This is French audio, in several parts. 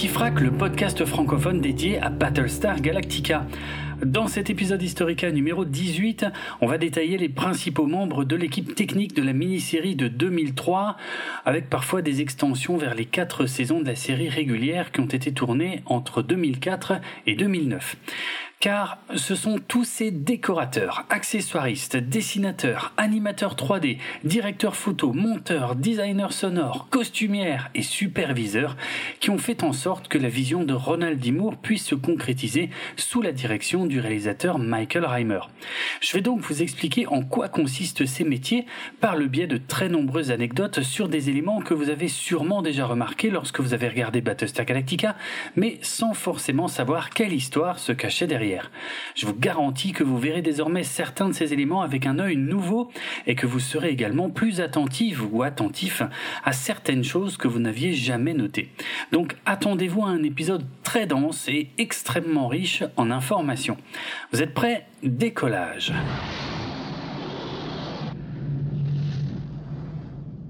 Le podcast francophone dédié à Battlestar Galactica. Dans cet épisode Historica numéro 18, on va détailler les principaux membres de l'équipe technique de la mini-série de 2003, avec parfois des extensions vers les quatre saisons de la série régulière qui ont été tournées entre 2004 et 2009 car ce sont tous ces décorateurs, accessoiristes, dessinateurs, animateurs 3D, directeurs photo, monteurs, designers sonores, costumières et superviseurs qui ont fait en sorte que la vision de Ronald D. Moore puisse se concrétiser sous la direction du réalisateur Michael Reimer. Je vais donc vous expliquer en quoi consistent ces métiers par le biais de très nombreuses anecdotes sur des éléments que vous avez sûrement déjà remarqués lorsque vous avez regardé Battlestar Galactica, mais sans forcément savoir quelle histoire se cachait derrière. Je vous garantis que vous verrez désormais certains de ces éléments avec un œil nouveau et que vous serez également plus attentif ou attentif à certaines choses que vous n'aviez jamais notées. Donc attendez-vous à un épisode très dense et extrêmement riche en informations. Vous êtes prêts? Décollage.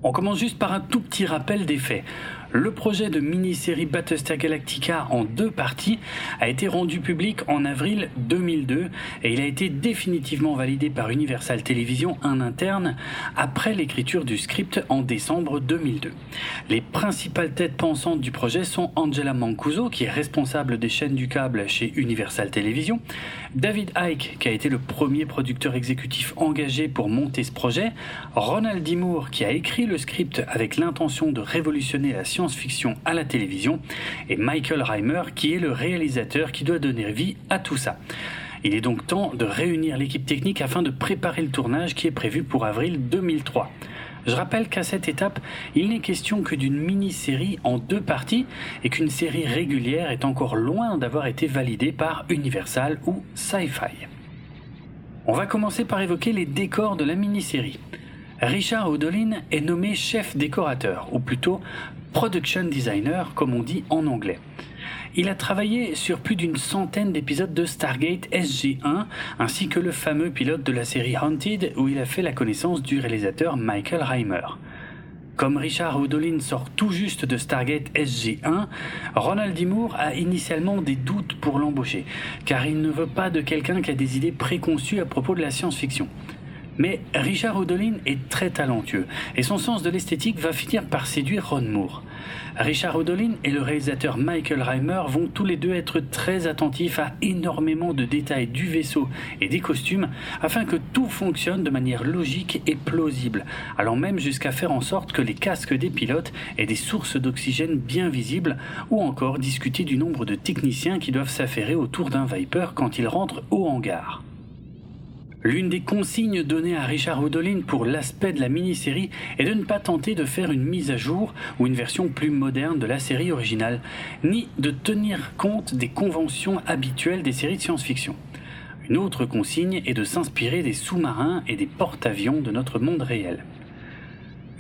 On commence juste par un tout petit rappel des faits. Le projet de mini-série Battlestar Galactica en deux parties a été rendu public en avril 2002 et il a été définitivement validé par Universal Television en interne après l'écriture du script en décembre 2002. Les principales têtes pensantes du projet sont Angela Mancuso, qui est responsable des chaînes du câble chez Universal Television, David Icke, qui a été le premier producteur exécutif engagé pour monter ce projet, Ronald D. Moore, qui a écrit le script avec l'intention de révolutionner la science-fiction à la télévision, et Michael Reimer qui est le réalisateur qui doit donner vie à tout ça. Il est donc temps de réunir l'équipe technique afin de préparer le tournage qui est prévu pour avril 2003. Je rappelle qu'à cette étape, il n'est question que d'une mini-série en deux parties et qu'une série régulière est encore loin d'avoir été validée par Universal ou Sci-Fi. On va commencer par évoquer les décors de la mini-série. Richard Odolin est nommé chef décorateur, ou plutôt production designer comme on dit en anglais. Il a travaillé sur plus d'une centaine d'épisodes de Stargate SG1 ainsi que le fameux pilote de la série Haunted où il a fait la connaissance du réalisateur Michael Reimer. Comme Richard Odolin sort tout juste de Stargate SG1, Ronald D. Moore a initialement des doutes pour l'embaucher, car il ne veut pas de quelqu'un qui a des idées préconçues à propos de la science-fiction. Mais Richard Odolin est très talentueux et son sens de l'esthétique va finir par séduire Ron Moore. Richard Odolin et le réalisateur Michael Reimer vont tous les deux être très attentifs à énormément de détails du vaisseau et des costumes afin que tout fonctionne de manière logique et plausible, allant même jusqu'à faire en sorte que les casques des pilotes aient des sources d'oxygène bien visibles ou encore discuter du nombre de techniciens qui doivent s'affairer autour d'un Viper quand il rentre au hangar. L'une des consignes données à Richard Odolin pour l'aspect de la mini-série est de ne pas tenter de faire une mise à jour ou une version plus moderne de la série originale, ni de tenir compte des conventions habituelles des séries de science-fiction. Une autre consigne est de s'inspirer des sous-marins et des porte-avions de notre monde réel.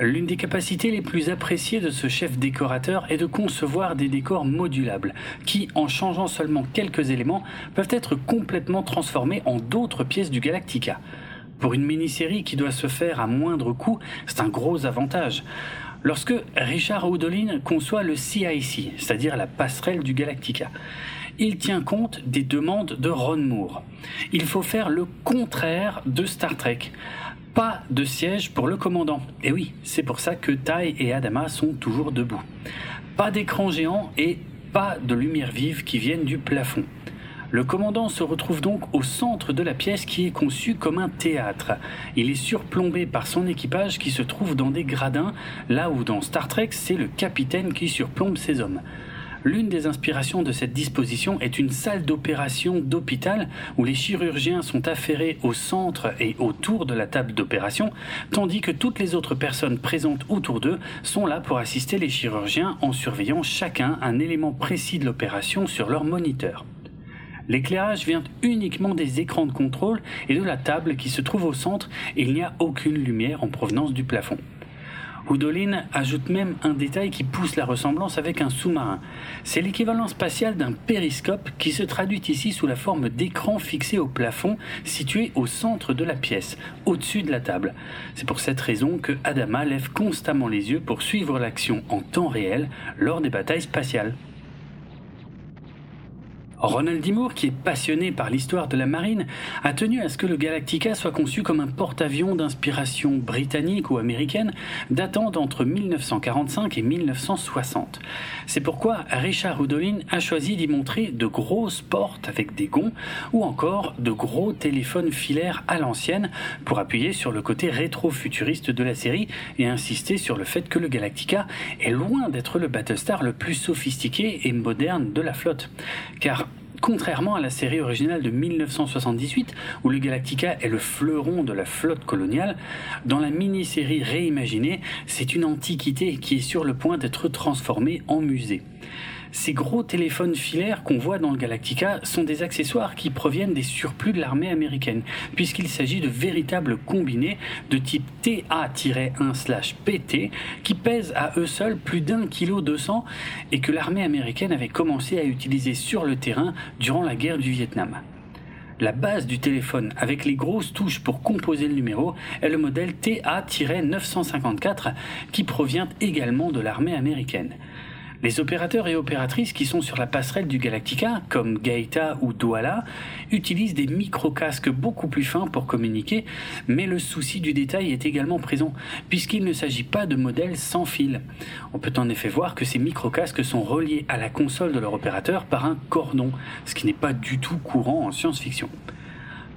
L'une des capacités les plus appréciées de ce chef décorateur est de concevoir des décors modulables, qui, en changeant seulement quelques éléments, peuvent être complètement transformés en d'autres pièces du Galactica. Pour une mini-série qui doit se faire à moindre coût, c'est un gros avantage. Lorsque Richard Houdolin conçoit le CIC, c'est-à-dire la passerelle du Galactica, il tient compte des demandes de Ron Moore. Il faut faire le contraire de Star Trek pas de siège pour le commandant. Et oui, c'est pour ça que Tai et Adama sont toujours debout. Pas d'écran géant et pas de lumière vive qui viennent du plafond. Le commandant se retrouve donc au centre de la pièce qui est conçue comme un théâtre. Il est surplombé par son équipage qui se trouve dans des gradins, là où dans Star Trek c'est le capitaine qui surplombe ses hommes. L'une des inspirations de cette disposition est une salle d'opération d'hôpital où les chirurgiens sont affairés au centre et autour de la table d'opération, tandis que toutes les autres personnes présentes autour d'eux sont là pour assister les chirurgiens en surveillant chacun un élément précis de l'opération sur leur moniteur. L'éclairage vient uniquement des écrans de contrôle et de la table qui se trouve au centre et il n'y a aucune lumière en provenance du plafond. Houdolin ajoute même un détail qui pousse la ressemblance avec un sous-marin. C'est l'équivalent spatial d'un périscope qui se traduit ici sous la forme d'écran fixé au plafond situé au centre de la pièce, au-dessus de la table. C'est pour cette raison que Adama lève constamment les yeux pour suivre l'action en temps réel lors des batailles spatiales. Ronald D. Moore, qui est passionné par l'histoire de la marine, a tenu à ce que le Galactica soit conçu comme un porte-avions d'inspiration britannique ou américaine datant d'entre 1945 et 1960. C'est pourquoi Richard Houdolin a choisi d'y montrer de grosses portes avec des gonds ou encore de gros téléphones filaires à l'ancienne pour appuyer sur le côté rétro-futuriste de la série et insister sur le fait que le Galactica est loin d'être le Battlestar le plus sophistiqué et moderne de la flotte. Car Contrairement à la série originale de 1978, où le Galactica est le fleuron de la flotte coloniale, dans la mini-série réimaginée, c'est une antiquité qui est sur le point d'être transformée en musée. Ces gros téléphones filaires qu'on voit dans le Galactica sont des accessoires qui proviennent des surplus de l'armée américaine, puisqu'il s'agit de véritables combinés de type TA-1/PT qui pèsent à eux seuls plus d'un kilo 200 et que l'armée américaine avait commencé à utiliser sur le terrain durant la guerre du Vietnam. La base du téléphone avec les grosses touches pour composer le numéro est le modèle TA-954 qui provient également de l'armée américaine. Les opérateurs et opératrices qui sont sur la passerelle du Galactica, comme Gaeta ou Douala, utilisent des micro-casques beaucoup plus fins pour communiquer, mais le souci du détail est également présent, puisqu'il ne s'agit pas de modèles sans fil. On peut en effet voir que ces micro-casques sont reliés à la console de leur opérateur par un cordon, ce qui n'est pas du tout courant en science-fiction.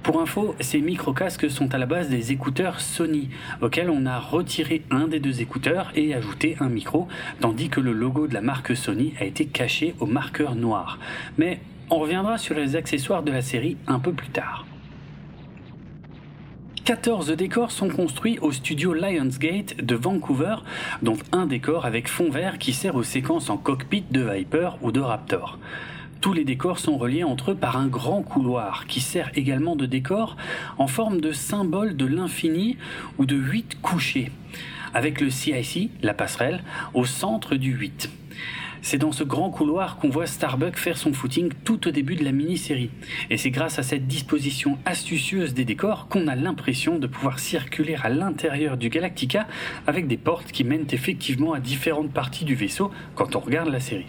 Pour info, ces micro-casques sont à la base des écouteurs Sony, auxquels on a retiré un des deux écouteurs et ajouté un micro, tandis que le logo de la marque Sony a été caché au marqueur noir. Mais on reviendra sur les accessoires de la série un peu plus tard. 14 décors sont construits au studio Lionsgate de Vancouver, dont un décor avec fond vert qui sert aux séquences en cockpit de Viper ou de Raptor. Tous les décors sont reliés entre eux par un grand couloir qui sert également de décor en forme de symbole de l'infini ou de 8 couchés, avec le CIC, la passerelle, au centre du 8. C'est dans ce grand couloir qu'on voit Starbuck faire son footing tout au début de la mini-série. Et c'est grâce à cette disposition astucieuse des décors qu'on a l'impression de pouvoir circuler à l'intérieur du Galactica avec des portes qui mènent effectivement à différentes parties du vaisseau quand on regarde la série.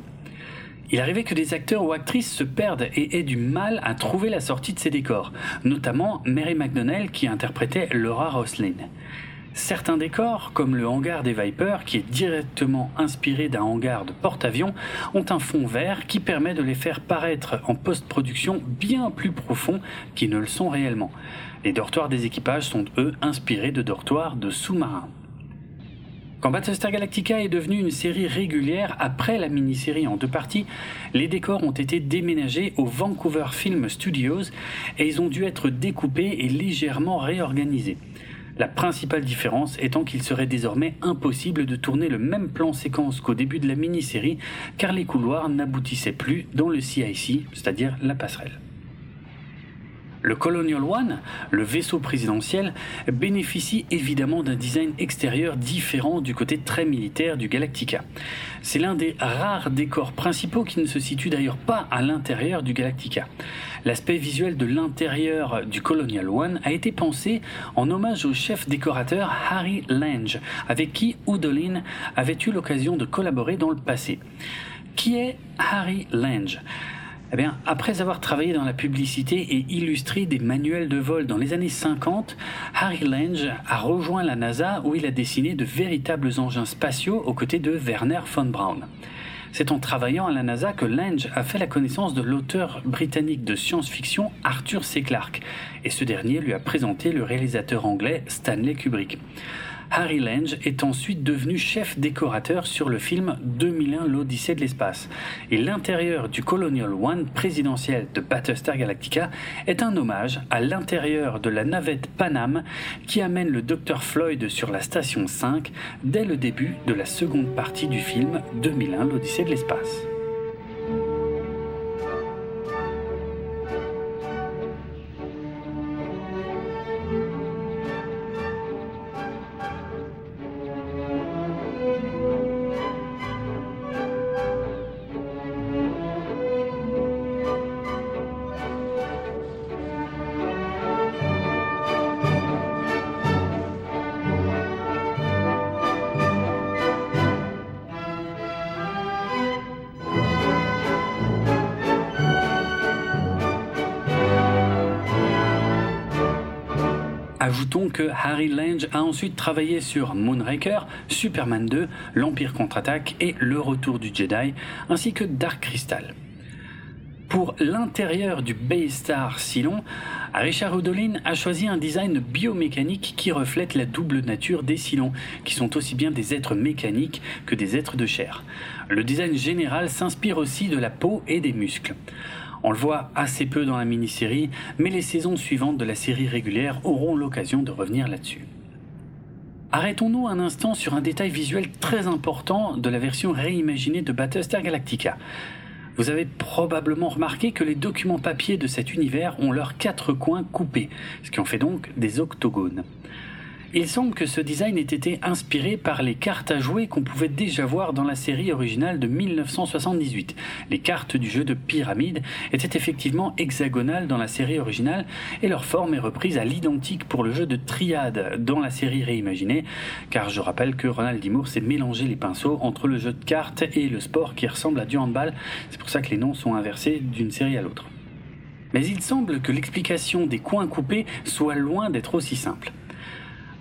Il arrivait que des acteurs ou actrices se perdent et aient du mal à trouver la sortie de ces décors, notamment Mary McDonnell qui interprétait Laura Roslin. Certains décors, comme le hangar des Vipers, qui est directement inspiré d'un hangar de porte-avions, ont un fond vert qui permet de les faire paraître en post-production bien plus profonds qu'ils ne le sont réellement. Les dortoirs des équipages sont eux inspirés de dortoirs de sous-marins. Quand Battlestar Galactica est devenu une série régulière après la mini-série en deux parties, les décors ont été déménagés au Vancouver Film Studios et ils ont dû être découpés et légèrement réorganisés. La principale différence étant qu'il serait désormais impossible de tourner le même plan séquence qu'au début de la mini-série car les couloirs n'aboutissaient plus dans le CIC, c'est-à-dire la passerelle. Le Colonial One, le vaisseau présidentiel, bénéficie évidemment d'un design extérieur différent du côté très militaire du Galactica. C'est l'un des rares décors principaux qui ne se situe d'ailleurs pas à l'intérieur du Galactica. L'aspect visuel de l'intérieur du Colonial One a été pensé en hommage au chef décorateur Harry Lange, avec qui Oudolin avait eu l'occasion de collaborer dans le passé. Qui est Harry Lange? Eh après avoir travaillé dans la publicité et illustré des manuels de vol dans les années 50, Harry Lange a rejoint la NASA où il a dessiné de véritables engins spatiaux aux côtés de Werner von Braun. C'est en travaillant à la NASA que Lange a fait la connaissance de l'auteur britannique de science-fiction Arthur C. Clarke, et ce dernier lui a présenté le réalisateur anglais Stanley Kubrick. Harry Lange est ensuite devenu chef décorateur sur le film 2001 l'Odyssée de l'espace. Et l'intérieur du Colonial One présidentiel de Battlestar Galactica est un hommage à l'intérieur de la navette Panam qui amène le Dr Floyd sur la station 5 dès le début de la seconde partie du film 2001 l'Odyssée de l'espace. Que Harry Lange a ensuite travaillé sur Moonraker, Superman 2, l'Empire contre-attaque et Le Retour du Jedi, ainsi que Dark Crystal. Pour l'intérieur du Baystar Cylon, Richard Houdolin a choisi un design biomécanique qui reflète la double nature des Cylons, qui sont aussi bien des êtres mécaniques que des êtres de chair. Le design général s'inspire aussi de la peau et des muscles. On le voit assez peu dans la mini-série, mais les saisons suivantes de la série régulière auront l'occasion de revenir là-dessus. Arrêtons-nous un instant sur un détail visuel très important de la version réimaginée de Battlestar Galactica. Vous avez probablement remarqué que les documents papier de cet univers ont leurs quatre coins coupés, ce qui en fait donc des octogones. Il semble que ce design ait été inspiré par les cartes à jouer qu'on pouvait déjà voir dans la série originale de 1978. Les cartes du jeu de pyramide étaient effectivement hexagonales dans la série originale et leur forme est reprise à l'identique pour le jeu de triade dans la série réimaginée, car je rappelle que Ronald Dimour s'est mélangé les pinceaux entre le jeu de cartes et le sport qui ressemble à du handball, c'est pour ça que les noms sont inversés d'une série à l'autre. Mais il semble que l'explication des coins coupés soit loin d'être aussi simple.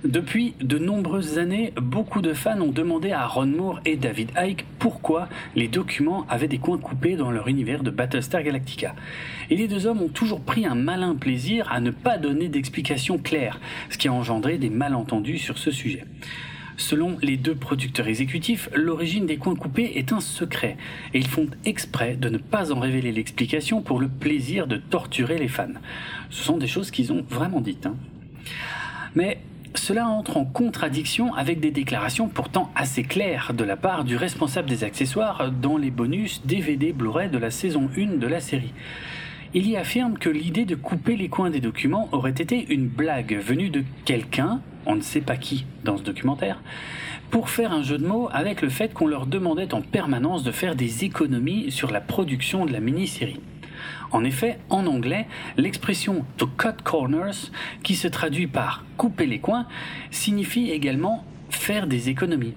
Depuis de nombreuses années, beaucoup de fans ont demandé à Ron Moore et David Icke pourquoi les documents avaient des coins coupés dans leur univers de Battlestar Galactica. Et les deux hommes ont toujours pris un malin plaisir à ne pas donner d'explications claires, ce qui a engendré des malentendus sur ce sujet. Selon les deux producteurs exécutifs, l'origine des coins coupés est un secret, et ils font exprès de ne pas en révéler l'explication pour le plaisir de torturer les fans. Ce sont des choses qu'ils ont vraiment dites. Hein. Mais cela entre en contradiction avec des déclarations pourtant assez claires de la part du responsable des accessoires dans les bonus DVD Blu-ray de la saison 1 de la série. Il y affirme que l'idée de couper les coins des documents aurait été une blague venue de quelqu'un, on ne sait pas qui dans ce documentaire, pour faire un jeu de mots avec le fait qu'on leur demandait en permanence de faire des économies sur la production de la mini-série. En effet, en anglais, l'expression to cut corners, qui se traduit par couper les coins, signifie également faire des économies.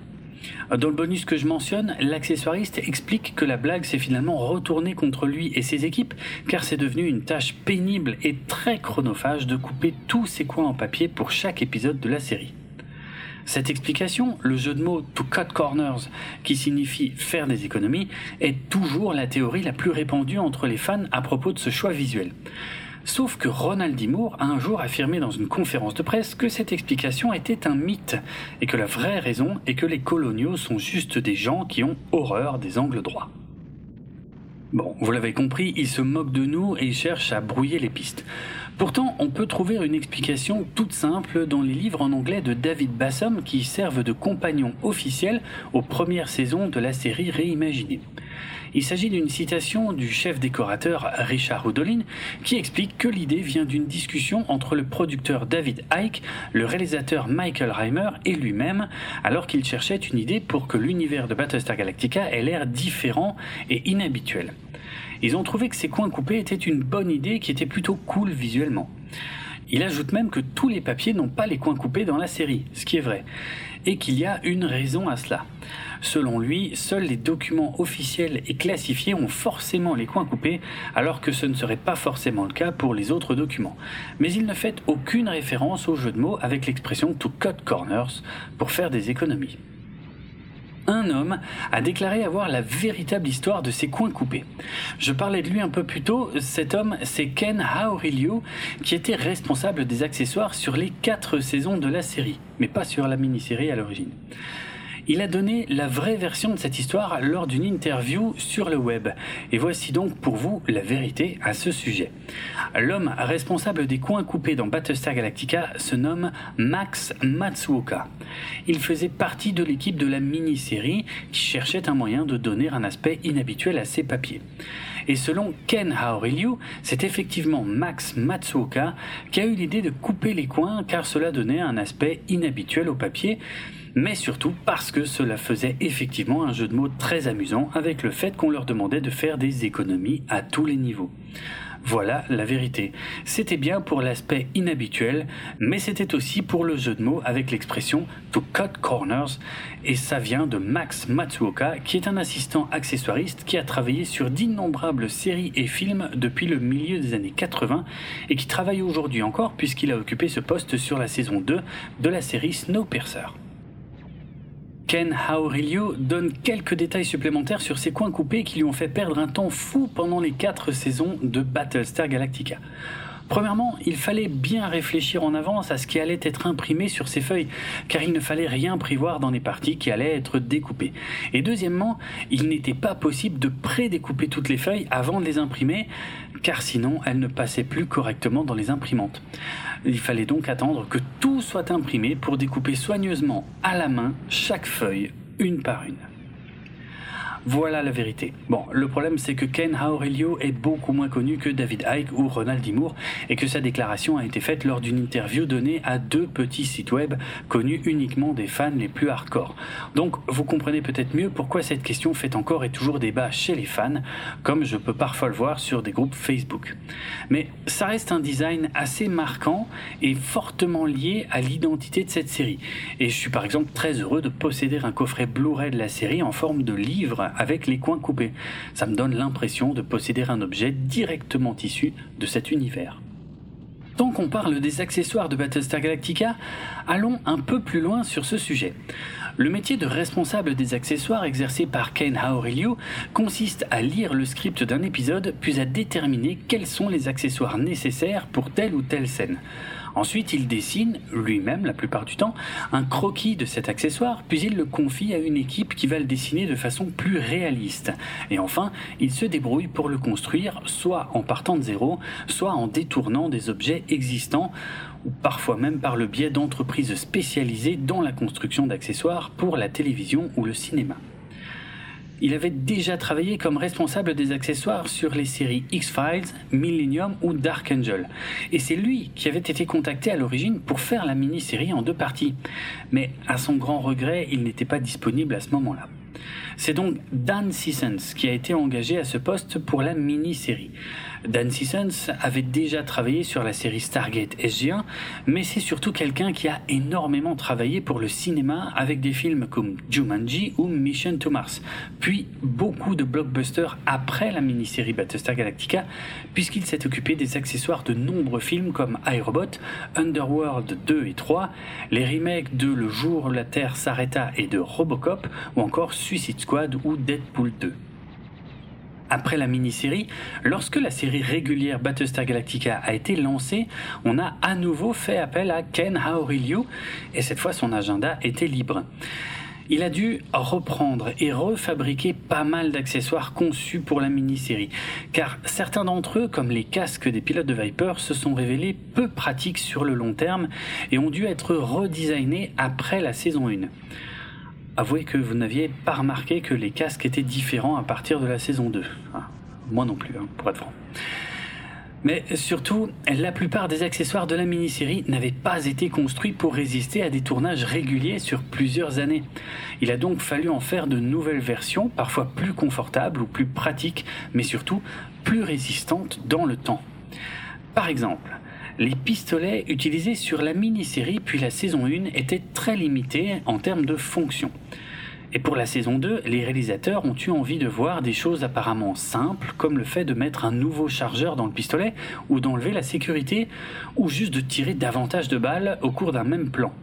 Dans le bonus que je mentionne, l'accessoiriste explique que la blague s'est finalement retournée contre lui et ses équipes, car c'est devenu une tâche pénible et très chronophage de couper tous ces coins en papier pour chaque épisode de la série. Cette explication, le jeu de mots to cut corners, qui signifie faire des économies, est toujours la théorie la plus répandue entre les fans à propos de ce choix visuel. Sauf que Ronald D. Moore a un jour affirmé dans une conférence de presse que cette explication était un mythe et que la vraie raison est que les coloniaux sont juste des gens qui ont horreur des angles droits. Bon, vous l'avez compris, il se moque de nous et il cherche à brouiller les pistes. Pourtant, on peut trouver une explication toute simple dans les livres en anglais de David Bassom qui servent de compagnons officiels aux premières saisons de la série réimaginée. Il s'agit d'une citation du chef décorateur Richard Houdolin qui explique que l'idée vient d'une discussion entre le producteur David Icke, le réalisateur Michael Reimer et lui-même, alors qu'il cherchait une idée pour que l'univers de Battlestar Galactica ait l'air différent et inhabituel. Ils ont trouvé que ces coins coupés étaient une bonne idée qui était plutôt cool visuellement. Il ajoute même que tous les papiers n'ont pas les coins coupés dans la série, ce qui est vrai, et qu'il y a une raison à cela. Selon lui, seuls les documents officiels et classifiés ont forcément les coins coupés, alors que ce ne serait pas forcément le cas pour les autres documents. Mais il ne fait aucune référence au jeu de mots avec l'expression to cut corners pour faire des économies un homme a déclaré avoir la véritable histoire de ces coins coupés. Je parlais de lui un peu plus tôt, cet homme c'est Ken Haorilio qui était responsable des accessoires sur les quatre saisons de la série, mais pas sur la mini-série à l'origine. Il a donné la vraie version de cette histoire lors d'une interview sur le web. Et voici donc pour vous la vérité à ce sujet. L'homme responsable des coins coupés dans Battlestar Galactica se nomme Max Matsuoka. Il faisait partie de l'équipe de la mini-série qui cherchait un moyen de donner un aspect inhabituel à ses papiers. Et selon Ken Haorilyu, c'est effectivement Max Matsuoka qui a eu l'idée de couper les coins car cela donnait un aspect inhabituel au papier mais surtout parce que cela faisait effectivement un jeu de mots très amusant avec le fait qu'on leur demandait de faire des économies à tous les niveaux. Voilà la vérité. C'était bien pour l'aspect inhabituel, mais c'était aussi pour le jeu de mots avec l'expression to cut corners, et ça vient de Max Matsuoka, qui est un assistant accessoiriste qui a travaillé sur d'innombrables séries et films depuis le milieu des années 80 et qui travaille aujourd'hui encore puisqu'il a occupé ce poste sur la saison 2 de la série Snowpiercer. Ken Aurelio donne quelques détails supplémentaires sur ses coins coupés qui lui ont fait perdre un temps fou pendant les quatre saisons de Battlestar Galactica. Premièrement, il fallait bien réfléchir en avance à ce qui allait être imprimé sur ces feuilles, car il ne fallait rien prévoir dans les parties qui allaient être découpées. Et deuxièmement, il n'était pas possible de pré-découper toutes les feuilles avant de les imprimer, car sinon elles ne passaient plus correctement dans les imprimantes. Il fallait donc attendre que tout soit imprimé pour découper soigneusement à la main chaque feuille, une par une. Voilà la vérité. Bon, le problème c'est que Ken Aurelio est beaucoup moins connu que David Icke ou Ronald D. et que sa déclaration a été faite lors d'une interview donnée à deux petits sites web connus uniquement des fans les plus hardcore. Donc vous comprenez peut-être mieux pourquoi cette question fait encore et toujours débat chez les fans, comme je peux parfois le voir sur des groupes Facebook. Mais ça reste un design assez marquant et fortement lié à l'identité de cette série. Et je suis par exemple très heureux de posséder un coffret Blu-ray de la série en forme de livre avec les coins coupés. Ça me donne l'impression de posséder un objet directement issu de cet univers. Tant qu'on parle des accessoires de Battlestar Galactica, allons un peu plus loin sur ce sujet. Le métier de responsable des accessoires exercé par Ken Aurelio consiste à lire le script d'un épisode puis à déterminer quels sont les accessoires nécessaires pour telle ou telle scène. Ensuite, il dessine, lui-même la plupart du temps, un croquis de cet accessoire, puis il le confie à une équipe qui va le dessiner de façon plus réaliste. Et enfin, il se débrouille pour le construire, soit en partant de zéro, soit en détournant des objets existants, ou parfois même par le biais d'entreprises spécialisées dans la construction d'accessoires pour la télévision ou le cinéma. Il avait déjà travaillé comme responsable des accessoires sur les séries X-Files, Millennium ou Dark Angel. Et c'est lui qui avait été contacté à l'origine pour faire la mini-série en deux parties. Mais à son grand regret, il n'était pas disponible à ce moment-là. C'est donc Dan Sissons qui a été engagé à ce poste pour la mini-série. Dan Sissons avait déjà travaillé sur la série Stargate SG1, mais c'est surtout quelqu'un qui a énormément travaillé pour le cinéma avec des films comme Jumanji ou Mission to Mars, puis beaucoup de blockbusters après la mini-série Battlestar Galactica, puisqu'il s'est occupé des accessoires de nombreux films comme iRobot, Underworld 2 et 3, les remakes de Le jour où la Terre s'arrêta et de Robocop, ou encore Suicide Squad ou Deadpool 2. Après la mini-série, lorsque la série régulière Battlestar Galactica a été lancée, on a à nouveau fait appel à Ken Aurelio et cette fois son agenda était libre. Il a dû reprendre et refabriquer pas mal d'accessoires conçus pour la mini-série, car certains d'entre eux, comme les casques des pilotes de Viper, se sont révélés peu pratiques sur le long terme et ont dû être redesignés après la saison 1. Avouez que vous n'aviez pas remarqué que les casques étaient différents à partir de la saison 2. Ah, moi non plus, hein, pour être franc. Mais surtout, la plupart des accessoires de la mini-série n'avaient pas été construits pour résister à des tournages réguliers sur plusieurs années. Il a donc fallu en faire de nouvelles versions, parfois plus confortables ou plus pratiques, mais surtout plus résistantes dans le temps. Par exemple, les pistolets utilisés sur la mini-série puis la saison 1 étaient très limités en termes de fonction. Et pour la saison 2, les réalisateurs ont eu envie de voir des choses apparemment simples, comme le fait de mettre un nouveau chargeur dans le pistolet, ou d'enlever la sécurité, ou juste de tirer davantage de balles au cours d'un même plan.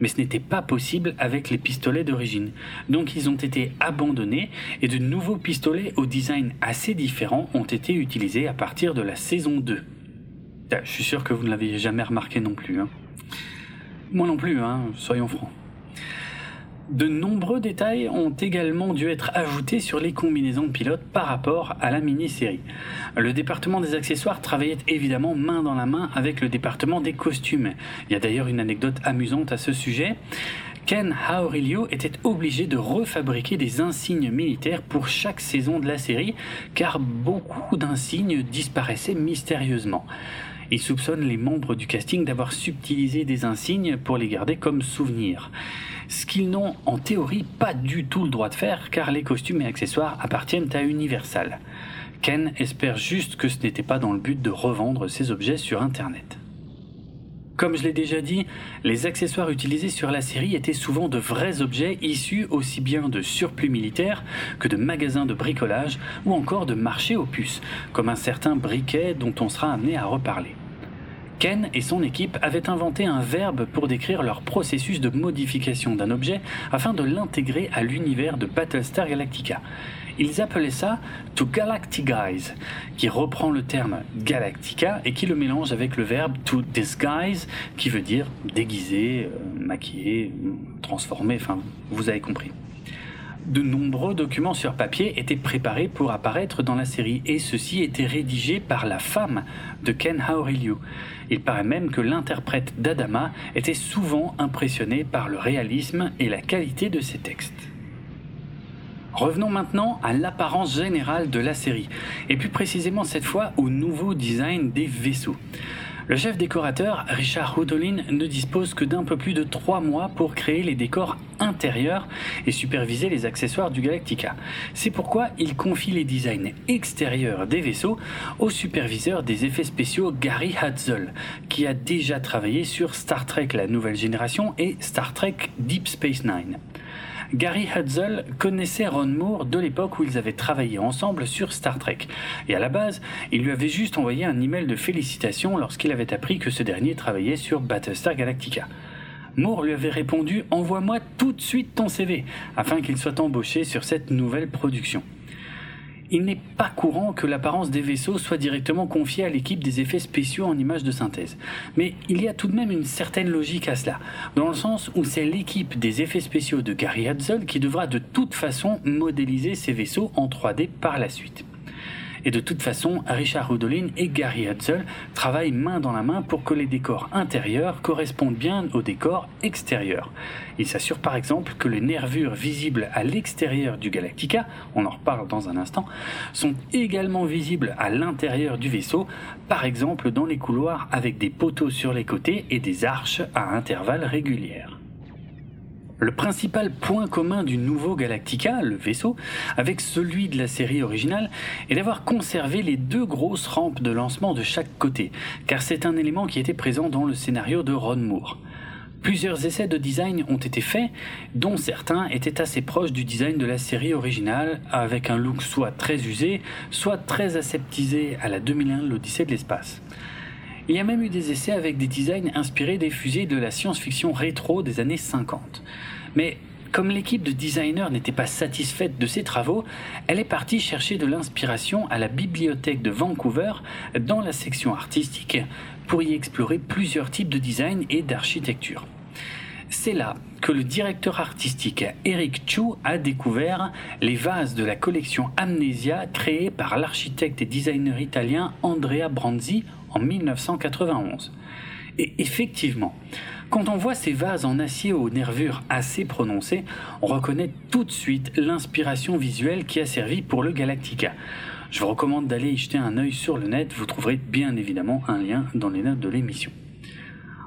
Mais ce n'était pas possible avec les pistolets d'origine. Donc ils ont été abandonnés et de nouveaux pistolets au design assez différent ont été utilisés à partir de la saison 2. Ah, je suis sûr que vous ne l'avez jamais remarqué non plus. Hein. Moi non plus, hein, soyons francs. De nombreux détails ont également dû être ajoutés sur les combinaisons de pilotes par rapport à la mini-série. Le département des accessoires travaillait évidemment main dans la main avec le département des costumes. Il y a d'ailleurs une anecdote amusante à ce sujet. Ken Aurelio était obligé de refabriquer des insignes militaires pour chaque saison de la série, car beaucoup d'insignes disparaissaient mystérieusement. Il soupçonne les membres du casting d'avoir subtilisé des insignes pour les garder comme souvenirs. Ce qu'ils n'ont en théorie pas du tout le droit de faire car les costumes et accessoires appartiennent à Universal. Ken espère juste que ce n'était pas dans le but de revendre ces objets sur Internet. Comme je l'ai déjà dit, les accessoires utilisés sur la série étaient souvent de vrais objets issus aussi bien de surplus militaires que de magasins de bricolage ou encore de marchés aux puces, comme un certain briquet dont on sera amené à reparler. Ken et son équipe avaient inventé un verbe pour décrire leur processus de modification d'un objet afin de l'intégrer à l'univers de Battlestar Galactica. Ils appelaient ça to galactigize, qui reprend le terme galactica et qui le mélange avec le verbe to disguise, qui veut dire déguiser, euh, maquiller, transformer, enfin, vous avez compris. De nombreux documents sur papier étaient préparés pour apparaître dans la série et ceux-ci étaient rédigés par la femme de Ken Aurelio. Il paraît même que l'interprète d'Adama était souvent impressionné par le réalisme et la qualité de ses textes. Revenons maintenant à l'apparence générale de la série, et plus précisément cette fois au nouveau design des vaisseaux. Le chef décorateur, Richard Houdolin, ne dispose que d'un peu plus de trois mois pour créer les décors intérieurs et superviser les accessoires du Galactica. C'est pourquoi il confie les designs extérieurs des vaisseaux au superviseur des effets spéciaux Gary Hatzel, qui a déjà travaillé sur Star Trek La Nouvelle Génération et Star Trek Deep Space Nine. Gary Hudzel connaissait Ron Moore de l'époque où ils avaient travaillé ensemble sur Star Trek. Et à la base, il lui avait juste envoyé un email de félicitations lorsqu'il avait appris que ce dernier travaillait sur Battlestar Galactica. Moore lui avait répondu Envoie-moi tout de suite ton CV, afin qu'il soit embauché sur cette nouvelle production il n'est pas courant que l'apparence des vaisseaux soit directement confiée à l'équipe des effets spéciaux en images de synthèse. Mais il y a tout de même une certaine logique à cela, dans le sens où c'est l'équipe des effets spéciaux de Gary Hudson qui devra de toute façon modéliser ces vaisseaux en 3D par la suite. Et de toute façon, Richard Houdolin et Gary Hudson travaillent main dans la main pour que les décors intérieurs correspondent bien aux décors extérieurs. Ils s'assurent par exemple que les nervures visibles à l'extérieur du Galactica, on en reparle dans un instant, sont également visibles à l'intérieur du vaisseau, par exemple dans les couloirs avec des poteaux sur les côtés et des arches à intervalles réguliers. Le principal point commun du nouveau Galactica, le vaisseau, avec celui de la série originale, est d'avoir conservé les deux grosses rampes de lancement de chaque côté, car c'est un élément qui était présent dans le scénario de Ron Moore. Plusieurs essais de design ont été faits, dont certains étaient assez proches du design de la série originale, avec un look soit très usé, soit très aseptisé à la 2001 l'Odyssée de l'espace. Il y a même eu des essais avec des designs inspirés des fusées de la science-fiction rétro des années 50. Mais comme l'équipe de designers n'était pas satisfaite de ses travaux, elle est partie chercher de l'inspiration à la bibliothèque de Vancouver dans la section artistique pour y explorer plusieurs types de design et d'architecture. C'est là que le directeur artistique Eric Chu a découvert les vases de la collection Amnesia créée par l'architecte et designer italien Andrea Branzi en 1991. Et effectivement, quand on voit ces vases en acier aux nervures assez prononcées, on reconnaît tout de suite l'inspiration visuelle qui a servi pour le Galactica. Je vous recommande d'aller y jeter un œil sur le net, vous trouverez bien évidemment un lien dans les notes de l'émission.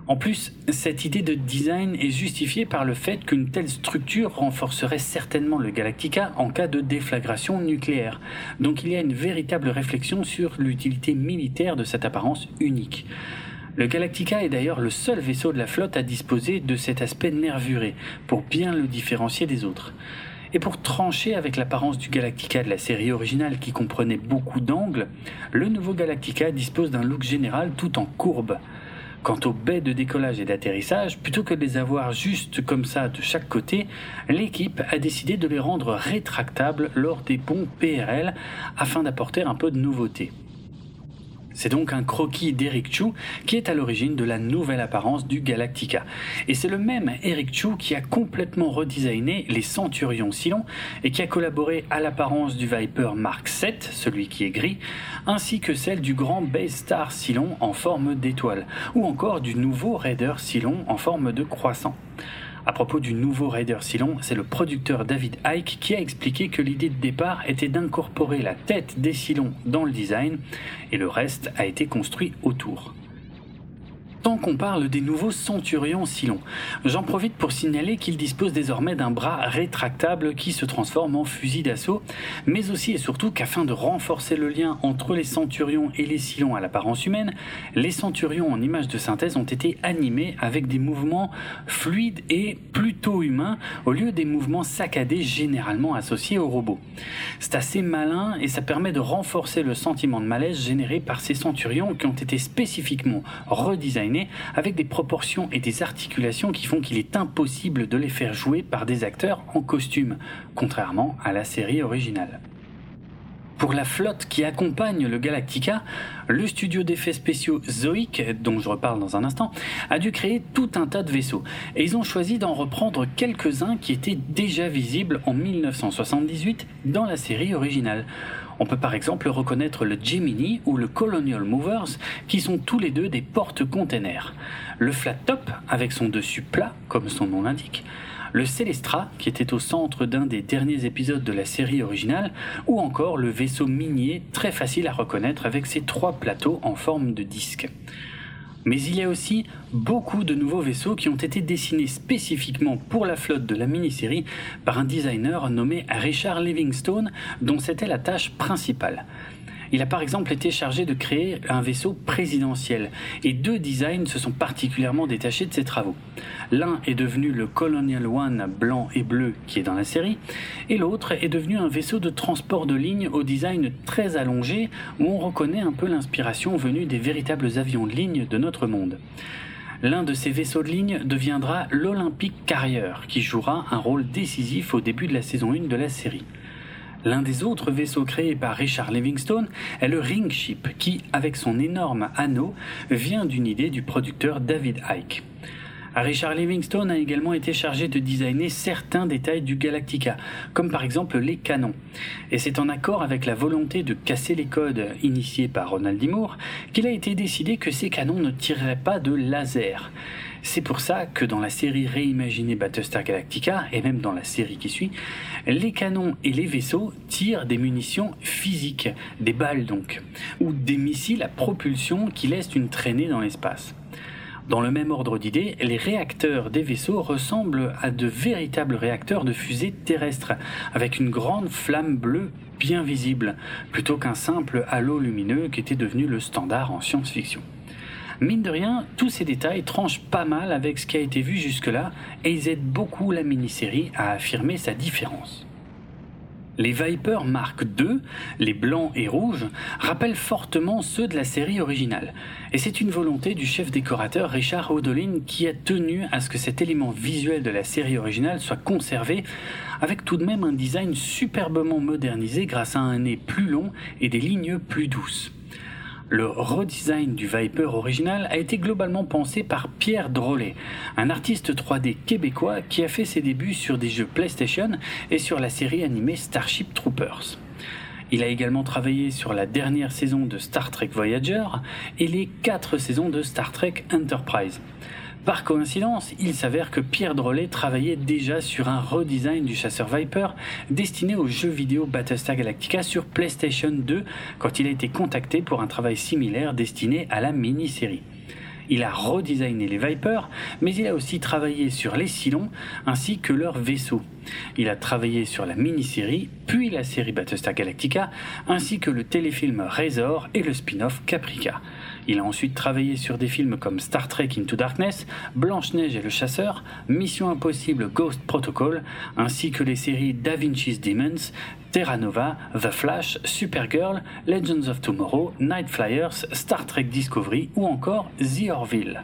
En plus, cette idée de design est justifiée par le fait qu'une telle structure renforcerait certainement le Galactica en cas de déflagration nucléaire. Donc il y a une véritable réflexion sur l'utilité militaire de cette apparence unique. Le Galactica est d'ailleurs le seul vaisseau de la flotte à disposer de cet aspect nervuré, pour bien le différencier des autres. Et pour trancher avec l'apparence du Galactica de la série originale qui comprenait beaucoup d'angles, le nouveau Galactica dispose d'un look général tout en courbe. Quant aux baies de décollage et d'atterrissage, plutôt que de les avoir juste comme ça de chaque côté, l'équipe a décidé de les rendre rétractables lors des ponts PRL afin d'apporter un peu de nouveauté. C'est donc un croquis d'Eric Chu qui est à l'origine de la nouvelle apparence du Galactica. Et c'est le même Eric Chu qui a complètement redesigné les Centurions Silon et qui a collaboré à l'apparence du Viper Mark 7, celui qui est gris, ainsi que celle du grand Base Star Silon en forme d'étoile, ou encore du nouveau Raider Silon en forme de croissant. À propos du nouveau Raider Silon, c'est le producteur David Icke qui a expliqué que l'idée de départ était d'incorporer la tête des Silons dans le design et le reste a été construit autour. Tant qu'on parle des nouveaux Centurions Silon, j'en profite pour signaler qu'ils disposent désormais d'un bras rétractable qui se transforme en fusil d'assaut, mais aussi et surtout qu'afin de renforcer le lien entre les Centurions et les Silons à l'apparence humaine, les Centurions en images de synthèse ont été animés avec des mouvements fluides et plutôt humains au lieu des mouvements saccadés généralement associés aux robots. C'est assez malin et ça permet de renforcer le sentiment de malaise généré par ces Centurions qui ont été spécifiquement redesignés avec des proportions et des articulations qui font qu'il est impossible de les faire jouer par des acteurs en costume, contrairement à la série originale. Pour la flotte qui accompagne le Galactica, le studio d'effets spéciaux Zoic, dont je reparle dans un instant, a dû créer tout un tas de vaisseaux. Et ils ont choisi d'en reprendre quelques-uns qui étaient déjà visibles en 1978 dans la série originale. On peut par exemple reconnaître le Gemini ou le Colonial Movers, qui sont tous les deux des porte-containers. Le Flat Top, avec son dessus plat, comme son nom l'indique, le Celestra, qui était au centre d'un des derniers épisodes de la série originale, ou encore le vaisseau minier très facile à reconnaître avec ses trois plateaux en forme de disque. Mais il y a aussi beaucoup de nouveaux vaisseaux qui ont été dessinés spécifiquement pour la flotte de la mini-série par un designer nommé Richard Livingstone, dont c'était la tâche principale. Il a par exemple été chargé de créer un vaisseau présidentiel, et deux designs se sont particulièrement détachés de ses travaux. L'un est devenu le Colonial One blanc et bleu qui est dans la série, et l'autre est devenu un vaisseau de transport de ligne au design très allongé, où on reconnaît un peu l'inspiration venue des véritables avions de ligne de notre monde. L'un de ces vaisseaux de ligne deviendra l'Olympic Carrier, qui jouera un rôle décisif au début de la saison 1 de la série. L'un des autres vaisseaux créés par Richard Livingstone est le Ring Ship, qui, avec son énorme anneau, vient d'une idée du producteur David Icke. Richard Livingstone a également été chargé de designer certains détails du Galactica, comme par exemple les canons. Et c'est en accord avec la volonté de casser les codes initiés par Ronald D. Moore qu'il a été décidé que ces canons ne tireraient pas de laser. C'est pour ça que dans la série réimaginée Battlestar Galactica, et même dans la série qui suit, les canons et les vaisseaux tirent des munitions physiques, des balles donc, ou des missiles à propulsion qui laissent une traînée dans l'espace. Dans le même ordre d'idées, les réacteurs des vaisseaux ressemblent à de véritables réacteurs de fusée terrestres, avec une grande flamme bleue bien visible, plutôt qu'un simple halo lumineux qui était devenu le standard en science-fiction. Mine de rien, tous ces détails tranchent pas mal avec ce qui a été vu jusque-là et ils aident beaucoup la mini-série à affirmer sa différence. Les Viper Mark II, les blancs et rouges, rappellent fortement ceux de la série originale. Et c'est une volonté du chef décorateur Richard Odolin qui a tenu à ce que cet élément visuel de la série originale soit conservé, avec tout de même un design superbement modernisé grâce à un nez plus long et des lignes plus douces. Le redesign du Viper original a été globalement pensé par Pierre Drolet, un artiste 3D québécois qui a fait ses débuts sur des jeux PlayStation et sur la série animée Starship Troopers. Il a également travaillé sur la dernière saison de Star Trek Voyager et les quatre saisons de Star Trek Enterprise. Par coïncidence, il s'avère que Pierre Drolet travaillait déjà sur un redesign du chasseur Viper destiné au jeu vidéo Battlestar Galactica sur PlayStation 2 quand il a été contacté pour un travail similaire destiné à la mini-série. Il a redesigné les Vipers, mais il a aussi travaillé sur les Cylons ainsi que leurs vaisseaux. Il a travaillé sur la mini-série, puis la série Battlestar Galactica, ainsi que le téléfilm Razor et le spin-off Caprica. Il a ensuite travaillé sur des films comme Star Trek Into Darkness, Blanche-Neige et le Chasseur, Mission Impossible Ghost Protocol, ainsi que les séries Da Vinci's Demons, Terra Nova, The Flash, Supergirl, Legends of Tomorrow, Night Flyers, Star Trek Discovery ou encore The Orville.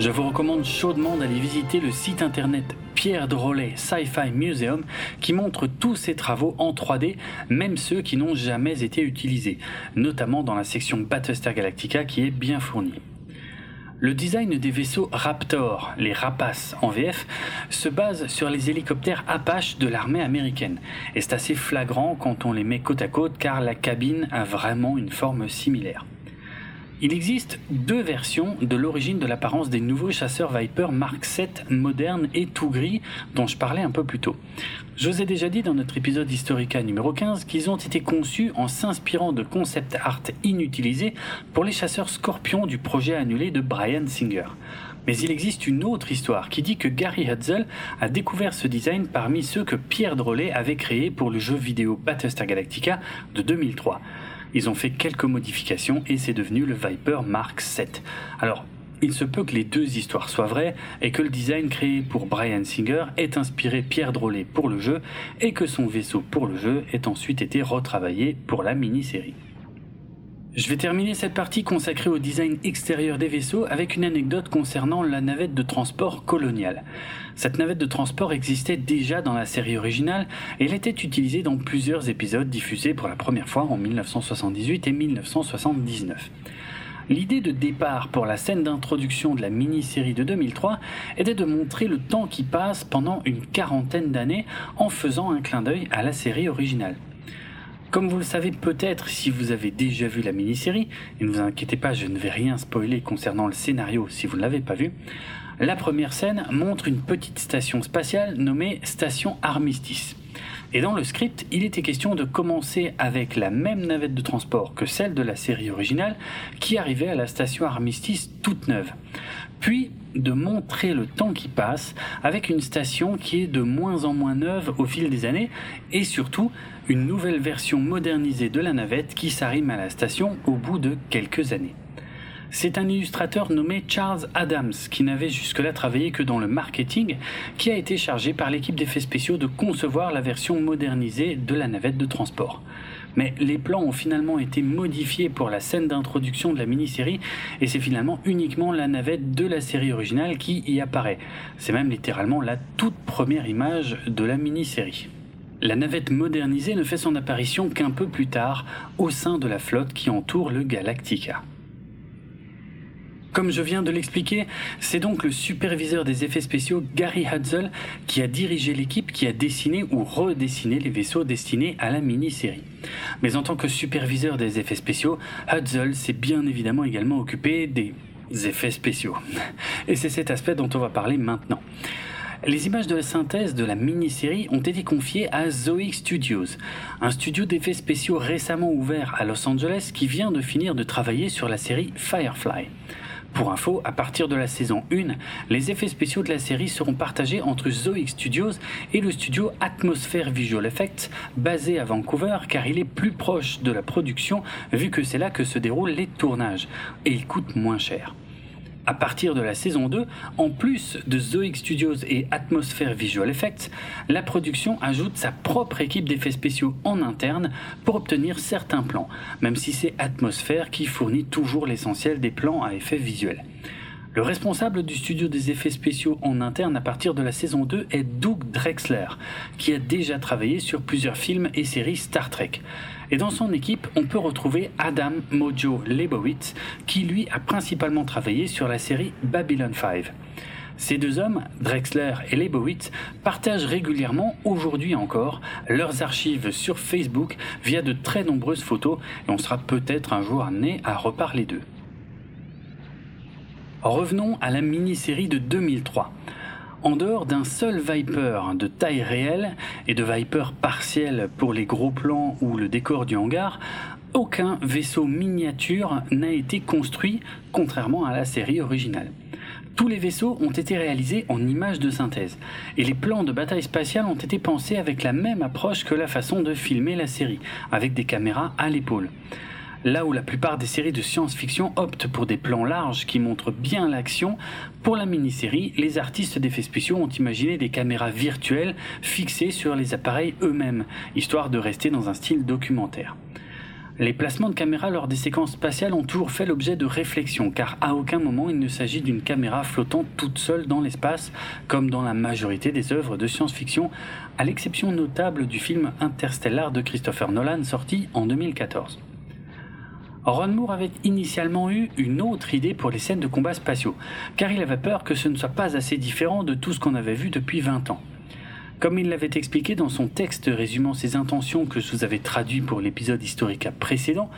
Je vous recommande chaudement d'aller visiter le site internet Pierre Drolet Sci-Fi Museum qui montre tous ses travaux en 3D, même ceux qui n'ont jamais été utilisés, notamment dans la section Battlestar Galactica qui est bien fournie. Le design des vaisseaux Raptor, les rapaces en VF, se base sur les hélicoptères Apache de l'armée américaine. Et c'est assez flagrant quand on les met côte à côte car la cabine a vraiment une forme similaire. Il existe deux versions de l'origine de l'apparence des nouveaux chasseurs Viper Mark 7 modernes et tout gris dont je parlais un peu plus tôt. Je vous ai déjà dit dans notre épisode Historica numéro 15 qu'ils ont été conçus en s'inspirant de concept art inutilisés pour les chasseurs Scorpion du projet annulé de Brian Singer. Mais il existe une autre histoire qui dit que Gary Hudzel a découvert ce design parmi ceux que Pierre Drolet avait créés pour le jeu vidéo Battlestar Galactica de 2003. Ils ont fait quelques modifications et c'est devenu le Viper Mark 7. Alors, il se peut que les deux histoires soient vraies et que le design créé pour Brian Singer ait inspiré Pierre Drolet pour le jeu et que son vaisseau pour le jeu ait ensuite été retravaillé pour la mini-série. Je vais terminer cette partie consacrée au design extérieur des vaisseaux avec une anecdote concernant la navette de transport coloniale. Cette navette de transport existait déjà dans la série originale et elle était utilisée dans plusieurs épisodes diffusés pour la première fois en 1978 et 1979. L'idée de départ pour la scène d'introduction de la mini-série de 2003 était de montrer le temps qui passe pendant une quarantaine d'années en faisant un clin d'œil à la série originale. Comme vous le savez peut-être si vous avez déjà vu la mini-série, et ne vous inquiétez pas, je ne vais rien spoiler concernant le scénario si vous ne l'avez pas vu, la première scène montre une petite station spatiale nommée Station Armistice. Et dans le script, il était question de commencer avec la même navette de transport que celle de la série originale qui arrivait à la station Armistice toute neuve. Puis de montrer le temps qui passe avec une station qui est de moins en moins neuve au fil des années et surtout une nouvelle version modernisée de la navette qui s'arrime à la station au bout de quelques années. C'est un illustrateur nommé Charles Adams, qui n'avait jusque-là travaillé que dans le marketing, qui a été chargé par l'équipe d'effets spéciaux de concevoir la version modernisée de la navette de transport. Mais les plans ont finalement été modifiés pour la scène d'introduction de la mini-série, et c'est finalement uniquement la navette de la série originale qui y apparaît. C'est même littéralement la toute première image de la mini-série. La navette modernisée ne fait son apparition qu'un peu plus tard au sein de la flotte qui entoure le Galactica. Comme je viens de l'expliquer, c'est donc le superviseur des effets spéciaux Gary Hudzel qui a dirigé l'équipe qui a dessiné ou redessiné les vaisseaux destinés à la mini-série. Mais en tant que superviseur des effets spéciaux, Hudzel s'est bien évidemment également occupé des effets spéciaux. Et c'est cet aspect dont on va parler maintenant. Les images de la synthèse de la mini-série ont été confiées à Zoic Studios, un studio d'effets spéciaux récemment ouvert à Los Angeles qui vient de finir de travailler sur la série Firefly. Pour info, à partir de la saison 1, les effets spéciaux de la série seront partagés entre Zoic Studios et le studio Atmosphere Visual Effects, basé à Vancouver car il est plus proche de la production vu que c'est là que se déroulent les tournages et il coûte moins cher. À partir de la saison 2, en plus de Zoic Studios et Atmosphere Visual Effects, la production ajoute sa propre équipe d'effets spéciaux en interne pour obtenir certains plans, même si c'est Atmosphere qui fournit toujours l'essentiel des plans à effets visuels. Le responsable du studio des effets spéciaux en interne à partir de la saison 2 est Doug Drexler, qui a déjà travaillé sur plusieurs films et séries Star Trek. Et dans son équipe, on peut retrouver Adam Mojo Lebowitz, qui lui a principalement travaillé sur la série Babylon 5. Ces deux hommes, Drexler et Lebowitz, partagent régulièrement, aujourd'hui encore, leurs archives sur Facebook via de très nombreuses photos et on sera peut-être un jour amené à reparler d'eux. Revenons à la mini-série de 2003. En dehors d'un seul Viper de taille réelle et de Viper partiel pour les gros plans ou le décor du hangar, aucun vaisseau miniature n'a été construit contrairement à la série originale. Tous les vaisseaux ont été réalisés en images de synthèse, et les plans de bataille spatiale ont été pensés avec la même approche que la façon de filmer la série, avec des caméras à l'épaule. Là où la plupart des séries de science-fiction optent pour des plans larges qui montrent bien l'action, pour la mini-série, les artistes d'effets spéciaux ont imaginé des caméras virtuelles fixées sur les appareils eux-mêmes, histoire de rester dans un style documentaire. Les placements de caméra lors des séquences spatiales ont toujours fait l'objet de réflexions, car à aucun moment il ne s'agit d'une caméra flottant toute seule dans l'espace, comme dans la majorité des œuvres de science-fiction, à l'exception notable du film Interstellar de Christopher Nolan sorti en 2014. Ron Moore avait initialement eu une autre idée pour les scènes de combats spatiaux, car il avait peur que ce ne soit pas assez différent de tout ce qu'on avait vu depuis 20 ans. Comme il l'avait expliqué dans son texte résumant ses intentions que je vous avais traduit pour l'épisode historique précédent,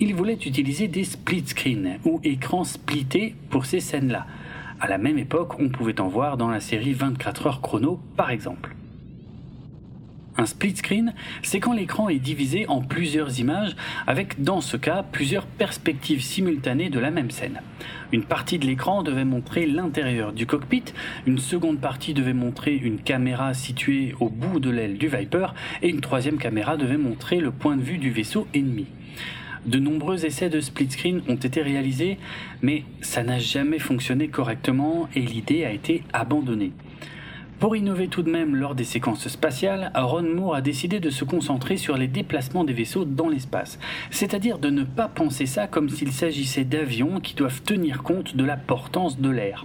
il voulait utiliser des split screens ou écrans splittés pour ces scènes-là. À la même époque, on pouvait en voir dans la série 24 heures chrono par exemple. Un split screen, c'est quand l'écran est divisé en plusieurs images avec, dans ce cas, plusieurs perspectives simultanées de la même scène. Une partie de l'écran devait montrer l'intérieur du cockpit, une seconde partie devait montrer une caméra située au bout de l'aile du Viper et une troisième caméra devait montrer le point de vue du vaisseau ennemi. De nombreux essais de split screen ont été réalisés, mais ça n'a jamais fonctionné correctement et l'idée a été abandonnée. Pour innover tout de même lors des séquences spatiales, Ron Moore a décidé de se concentrer sur les déplacements des vaisseaux dans l'espace, c'est-à-dire de ne pas penser ça comme s'il s'agissait d'avions qui doivent tenir compte de la portance de l'air.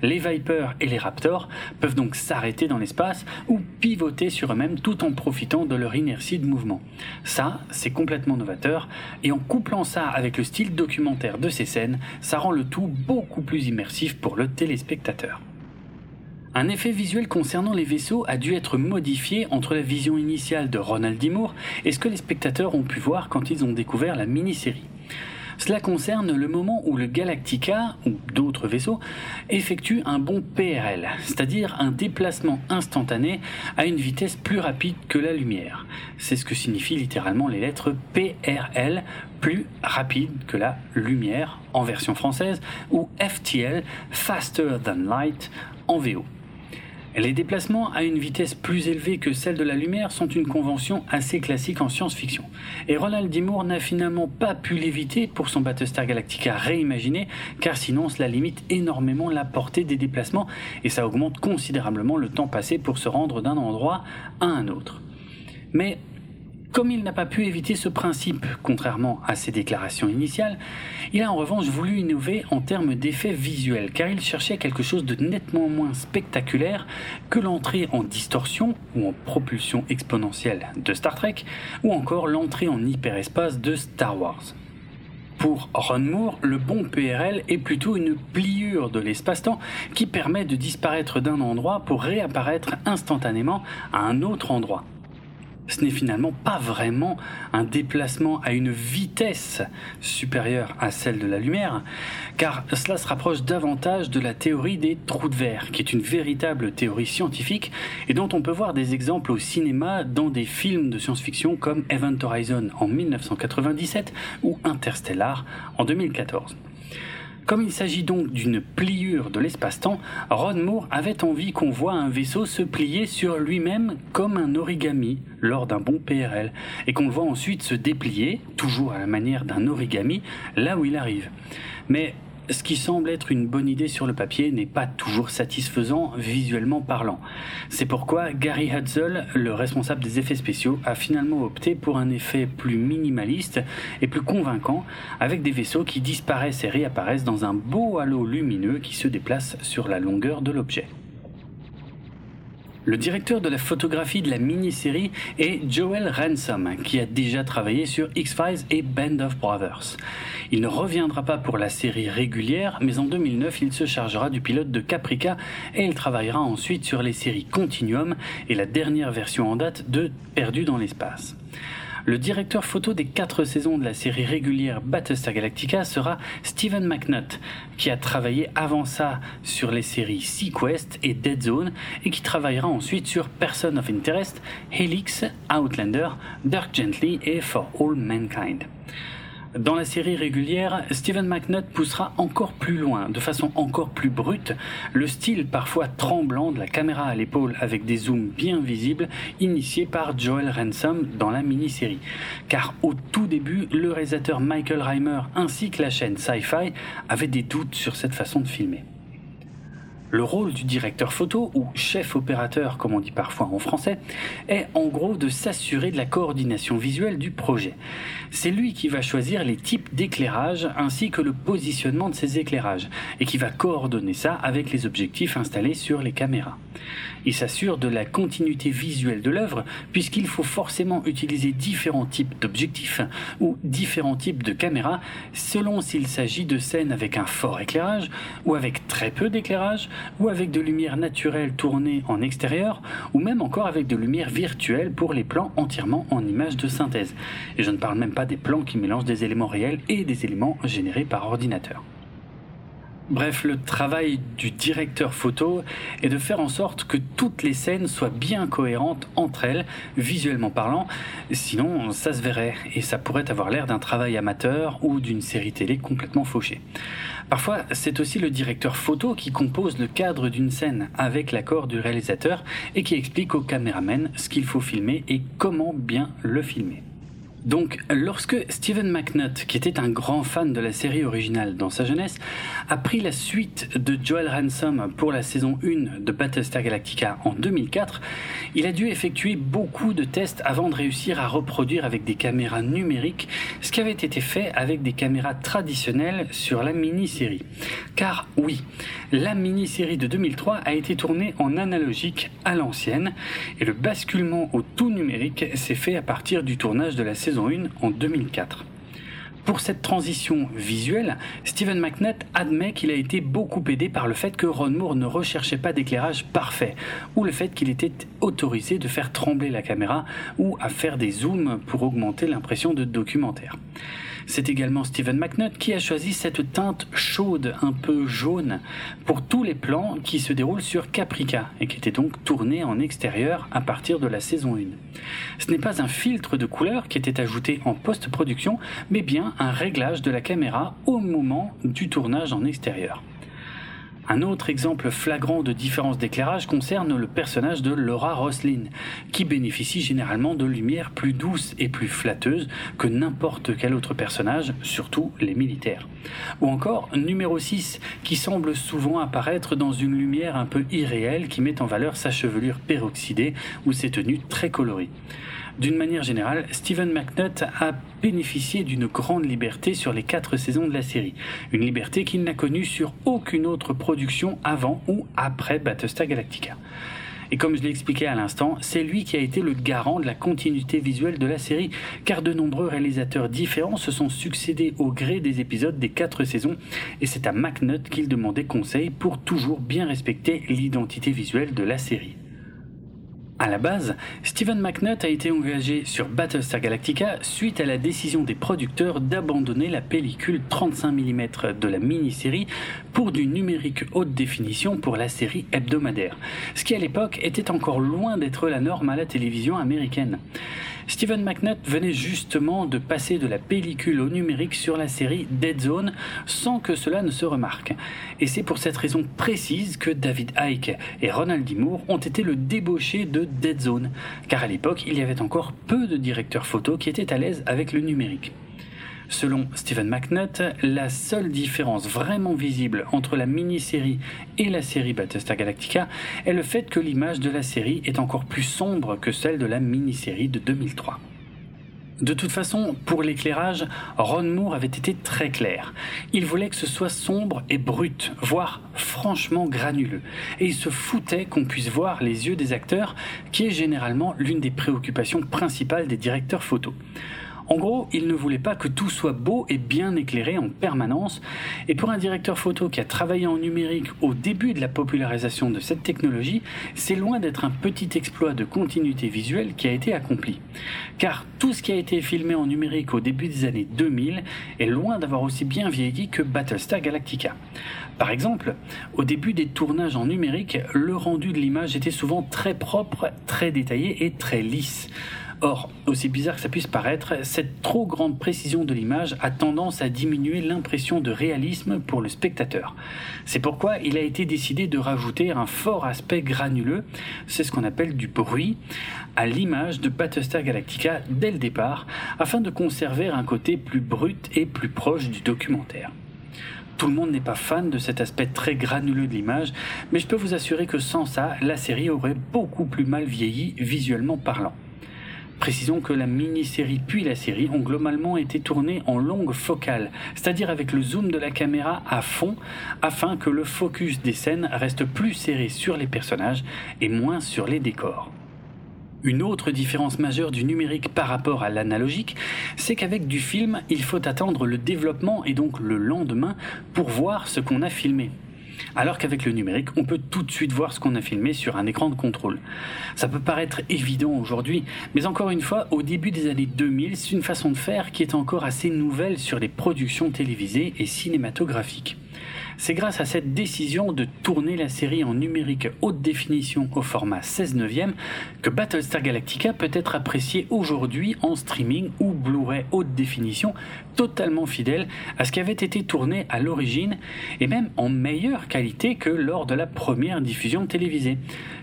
Les Vipers et les Raptors peuvent donc s'arrêter dans l'espace ou pivoter sur eux-mêmes tout en profitant de leur inertie de mouvement. Ça, c'est complètement novateur, et en couplant ça avec le style documentaire de ces scènes, ça rend le tout beaucoup plus immersif pour le téléspectateur. Un effet visuel concernant les vaisseaux a dû être modifié entre la vision initiale de Ronald D. Moore et ce que les spectateurs ont pu voir quand ils ont découvert la mini-série. Cela concerne le moment où le Galactica, ou d'autres vaisseaux, effectuent un bond PRL, c'est-à-dire un déplacement instantané à une vitesse plus rapide que la lumière. C'est ce que signifient littéralement les lettres PRL, plus rapide que la lumière en version française, ou FTL, Faster Than Light en VO. Les déplacements à une vitesse plus élevée que celle de la lumière sont une convention assez classique en science-fiction. Et Ronald D. N'a finalement pas pu l'éviter pour son Battlestar Galactica réimaginé, car sinon cela limite énormément la portée des déplacements et ça augmente considérablement le temps passé pour se rendre d'un endroit à un autre. Mais comme il n'a pas pu éviter ce principe, contrairement à ses déclarations initiales, il a en revanche voulu innover en termes d'effets visuels, car il cherchait quelque chose de nettement moins spectaculaire que l'entrée en distorsion ou en propulsion exponentielle de Star Trek, ou encore l'entrée en hyperespace de Star Wars. Pour Ron Moore, le bon PRL est plutôt une pliure de l'espace-temps qui permet de disparaître d'un endroit pour réapparaître instantanément à un autre endroit ce n'est finalement pas vraiment un déplacement à une vitesse supérieure à celle de la lumière, car cela se rapproche davantage de la théorie des trous de verre, qui est une véritable théorie scientifique et dont on peut voir des exemples au cinéma dans des films de science-fiction comme Event Horizon en 1997 ou Interstellar en 2014. Comme il s'agit donc d'une pliure de l'espace-temps, Ron Moore avait envie qu'on voit un vaisseau se plier sur lui-même comme un origami lors d'un bon PRL, et qu'on le voit ensuite se déplier, toujours à la manière d'un origami, là où il arrive. Mais ce qui semble être une bonne idée sur le papier n'est pas toujours satisfaisant visuellement parlant. C'est pourquoi Gary Hudzel, le responsable des effets spéciaux, a finalement opté pour un effet plus minimaliste et plus convaincant, avec des vaisseaux qui disparaissent et réapparaissent dans un beau halo lumineux qui se déplace sur la longueur de l'objet. Le directeur de la photographie de la mini-série est Joel Ransom, qui a déjà travaillé sur X-Files et Band of Brothers. Il ne reviendra pas pour la série régulière, mais en 2009, il se chargera du pilote de Caprica et il travaillera ensuite sur les séries Continuum et la dernière version en date de Perdu dans l'espace. Le directeur photo des quatre saisons de la série régulière Battlestar Galactica sera Steven McNutt, qui a travaillé avant ça sur les séries Sequest et Dead Zone et qui travaillera ensuite sur Person of Interest, Helix, Outlander, Dark Gently et For All Mankind. Dans la série régulière, Steven McNutt poussera encore plus loin, de façon encore plus brute, le style parfois tremblant de la caméra à l'épaule avec des zooms bien visibles initiés par Joel Ransom dans la mini-série. Car au tout début, le réalisateur Michael Reimer ainsi que la chaîne Sci-Fi avaient des doutes sur cette façon de filmer. Le rôle du directeur photo, ou chef opérateur comme on dit parfois en français, est en gros de s'assurer de la coordination visuelle du projet. C'est lui qui va choisir les types d'éclairage ainsi que le positionnement de ces éclairages et qui va coordonner ça avec les objectifs installés sur les caméras. Il s'assure de la continuité visuelle de l'œuvre puisqu'il faut forcément utiliser différents types d'objectifs ou différents types de caméras selon s'il s'agit de scènes avec un fort éclairage ou avec très peu d'éclairage ou avec de lumière naturelle tournée en extérieur ou même encore avec de lumière virtuelle pour les plans entièrement en images de synthèse. Et je ne parle même pas des plans qui mélangent des éléments réels et des éléments générés par ordinateur. Bref, le travail du directeur photo est de faire en sorte que toutes les scènes soient bien cohérentes entre elles, visuellement parlant, sinon ça se verrait et ça pourrait avoir l'air d'un travail amateur ou d'une série télé complètement fauchée. Parfois, c'est aussi le directeur photo qui compose le cadre d'une scène avec l'accord du réalisateur et qui explique au caméraman ce qu'il faut filmer et comment bien le filmer. Donc, lorsque Stephen McNutt, qui était un grand fan de la série originale dans sa jeunesse, a pris la suite de Joel Ransom pour la saison 1 de Battlestar Galactica en 2004, il a dû effectuer beaucoup de tests avant de réussir à reproduire avec des caméras numériques ce qui avait été fait avec des caméras traditionnelles sur la mini-série. Car oui, la mini-série de 2003 a été tournée en analogique à l'ancienne et le basculement au tout numérique s'est fait à partir du tournage de la saison 1 en 2004. Pour cette transition visuelle, Steven McNutt admet qu'il a été beaucoup aidé par le fait que Ron Moore ne recherchait pas d'éclairage parfait, ou le fait qu'il était autorisé de faire trembler la caméra ou à faire des zooms pour augmenter l'impression de documentaire. C'est également Steven McNutt qui a choisi cette teinte chaude, un peu jaune, pour tous les plans qui se déroulent sur Caprica et qui étaient donc tournés en extérieur à partir de la saison 1. Ce n'est pas un filtre de couleur qui était ajouté en post-production, mais bien un réglage de la caméra au moment du tournage en extérieur. Un autre exemple flagrant de différence d'éclairage concerne le personnage de Laura Roslin, qui bénéficie généralement de lumière plus douce et plus flatteuse que n'importe quel autre personnage, surtout les militaires. Ou encore numéro 6, qui semble souvent apparaître dans une lumière un peu irréelle qui met en valeur sa chevelure peroxydée ou ses tenues très colorées. D'une manière générale, Steven McNutt a bénéficié d'une grande liberté sur les quatre saisons de la série, une liberté qu'il n'a connue sur aucune autre production avant ou après Battlestar Galactica. Et comme je l'ai à l'instant, c'est lui qui a été le garant de la continuité visuelle de la série, car de nombreux réalisateurs différents se sont succédés au gré des épisodes des quatre saisons, et c'est à McNutt qu'il demandait conseil pour toujours bien respecter l'identité visuelle de la série. À la base, Steven McNutt a été engagé sur Battlestar Galactica suite à la décision des producteurs d'abandonner la pellicule 35 mm de la mini-série pour du numérique haute définition pour la série hebdomadaire, ce qui à l'époque était encore loin d'être la norme à la télévision américaine. Steven McNutt venait justement de passer de la pellicule au numérique sur la série Dead Zone sans que cela ne se remarque. Et c'est pour cette raison précise que David Icke et Ronald D. Moore ont été le débauché de Dead Zone, car à l'époque il y avait encore peu de directeurs photo qui étaient à l'aise avec le numérique. Selon Stephen McNutt, la seule différence vraiment visible entre la mini-série et la série Battlestar Galactica est le fait que l'image de la série est encore plus sombre que celle de la mini-série de 2003. De toute façon, pour l'éclairage, Ron Moore avait été très clair. Il voulait que ce soit sombre et brut, voire franchement granuleux. Et il se foutait qu'on puisse voir les yeux des acteurs, qui est généralement l'une des préoccupations principales des directeurs photos. En gros, il ne voulait pas que tout soit beau et bien éclairé en permanence, et pour un directeur photo qui a travaillé en numérique au début de la popularisation de cette technologie, c'est loin d'être un petit exploit de continuité visuelle qui a été accompli. Car tout ce qui a été filmé en numérique au début des années 2000 est loin d'avoir aussi bien vieilli que Battlestar Galactica. Par exemple, au début des tournages en numérique, le rendu de l'image était souvent très propre, très détaillé et très lisse. Or, aussi bizarre que ça puisse paraître, cette trop grande précision de l'image a tendance à diminuer l'impression de réalisme pour le spectateur. C'est pourquoi il a été décidé de rajouter un fort aspect granuleux, c'est ce qu'on appelle du bruit, à l'image de Battlestar Galactica dès le départ, afin de conserver un côté plus brut et plus proche du documentaire. Tout le monde n'est pas fan de cet aspect très granuleux de l'image, mais je peux vous assurer que sans ça, la série aurait beaucoup plus mal vieilli visuellement parlant. Précisons que la mini-série puis la série ont globalement été tournées en longue focale, c'est-à-dire avec le zoom de la caméra à fond, afin que le focus des scènes reste plus serré sur les personnages et moins sur les décors. Une autre différence majeure du numérique par rapport à l'analogique, c'est qu'avec du film, il faut attendre le développement et donc le lendemain pour voir ce qu'on a filmé. Alors qu'avec le numérique, on peut tout de suite voir ce qu'on a filmé sur un écran de contrôle. Ça peut paraître évident aujourd'hui, mais encore une fois, au début des années 2000, c'est une façon de faire qui est encore assez nouvelle sur les productions télévisées et cinématographiques. C'est grâce à cette décision de tourner la série en numérique haute définition au format 16 neuvième que Battlestar Galactica peut être apprécié aujourd'hui en streaming ou Blu-ray haute définition totalement fidèle à ce qui avait été tourné à l'origine et même en meilleure qualité que lors de la première diffusion télévisée.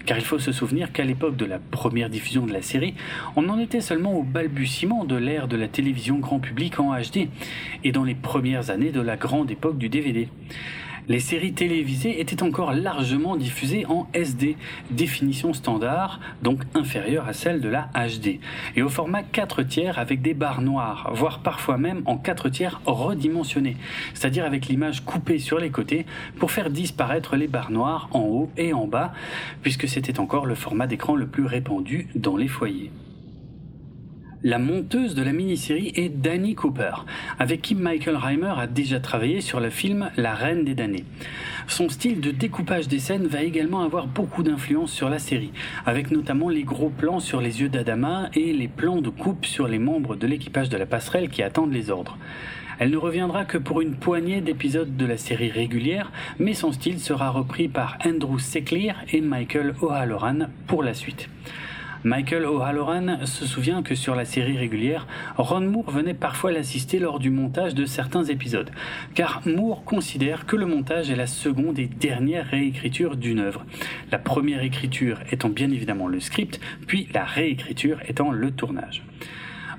Car il faut se souvenir qu'à l'époque de la première diffusion de la série, on en était seulement au balbutiement de l'ère de la télévision grand public en HD et dans les premières années de la grande époque du DVD les séries télévisées étaient encore largement diffusées en SD, définition standard, donc inférieure à celle de la HD, et au format 4 tiers avec des barres noires, voire parfois même en 4 tiers redimensionnés, c'est-à-dire avec l'image coupée sur les côtés pour faire disparaître les barres noires en haut et en bas, puisque c'était encore le format d'écran le plus répandu dans les foyers. La monteuse de la mini-série est Danny Cooper, avec qui Michael Reimer a déjà travaillé sur le film La Reine des damnés. Son style de découpage des scènes va également avoir beaucoup d'influence sur la série, avec notamment les gros plans sur les yeux d'Adama et les plans de coupe sur les membres de l'équipage de la passerelle qui attendent les ordres. Elle ne reviendra que pour une poignée d'épisodes de la série régulière, mais son style sera repris par Andrew Seclear et Michael O'Halloran pour la suite. Michael O'Halloran se souvient que sur la série régulière, Ron Moore venait parfois l'assister lors du montage de certains épisodes, car Moore considère que le montage est la seconde et dernière réécriture d'une œuvre, la première écriture étant bien évidemment le script, puis la réécriture étant le tournage.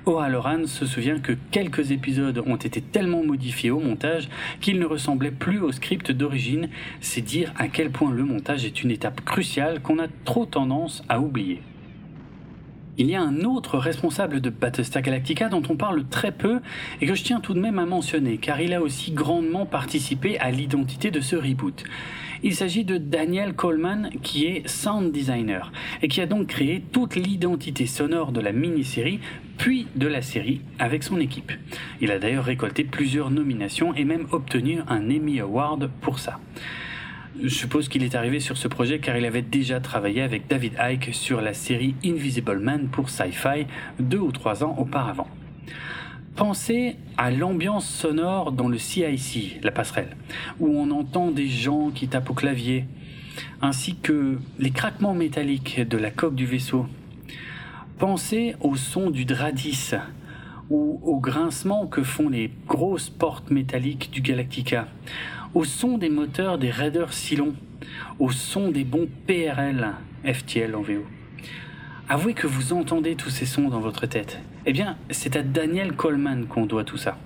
O'Halloran se souvient que quelques épisodes ont été tellement modifiés au montage qu'ils ne ressemblaient plus au script d'origine, c'est dire à quel point le montage est une étape cruciale qu'on a trop tendance à oublier. Il y a un autre responsable de Battlestar Galactica dont on parle très peu et que je tiens tout de même à mentionner car il a aussi grandement participé à l'identité de ce reboot. Il s'agit de Daniel Coleman qui est sound designer et qui a donc créé toute l'identité sonore de la mini-série puis de la série avec son équipe. Il a d'ailleurs récolté plusieurs nominations et même obtenu un Emmy Award pour ça. Je suppose qu'il est arrivé sur ce projet car il avait déjà travaillé avec David Icke sur la série Invisible Man pour Sci-Fi deux ou trois ans auparavant. Pensez à l'ambiance sonore dans le CIC, la passerelle, où on entend des gens qui tapent au clavier, ainsi que les craquements métalliques de la coque du vaisseau. Pensez au son du Dradis, ou au grincement que font les grosses portes métalliques du Galactica, au son des moteurs des Raiders Silon, au son des bons PRL, FTL en VO. Avouez que vous entendez tous ces sons dans votre tête. Eh bien, c'est à Daniel Coleman qu'on doit tout ça.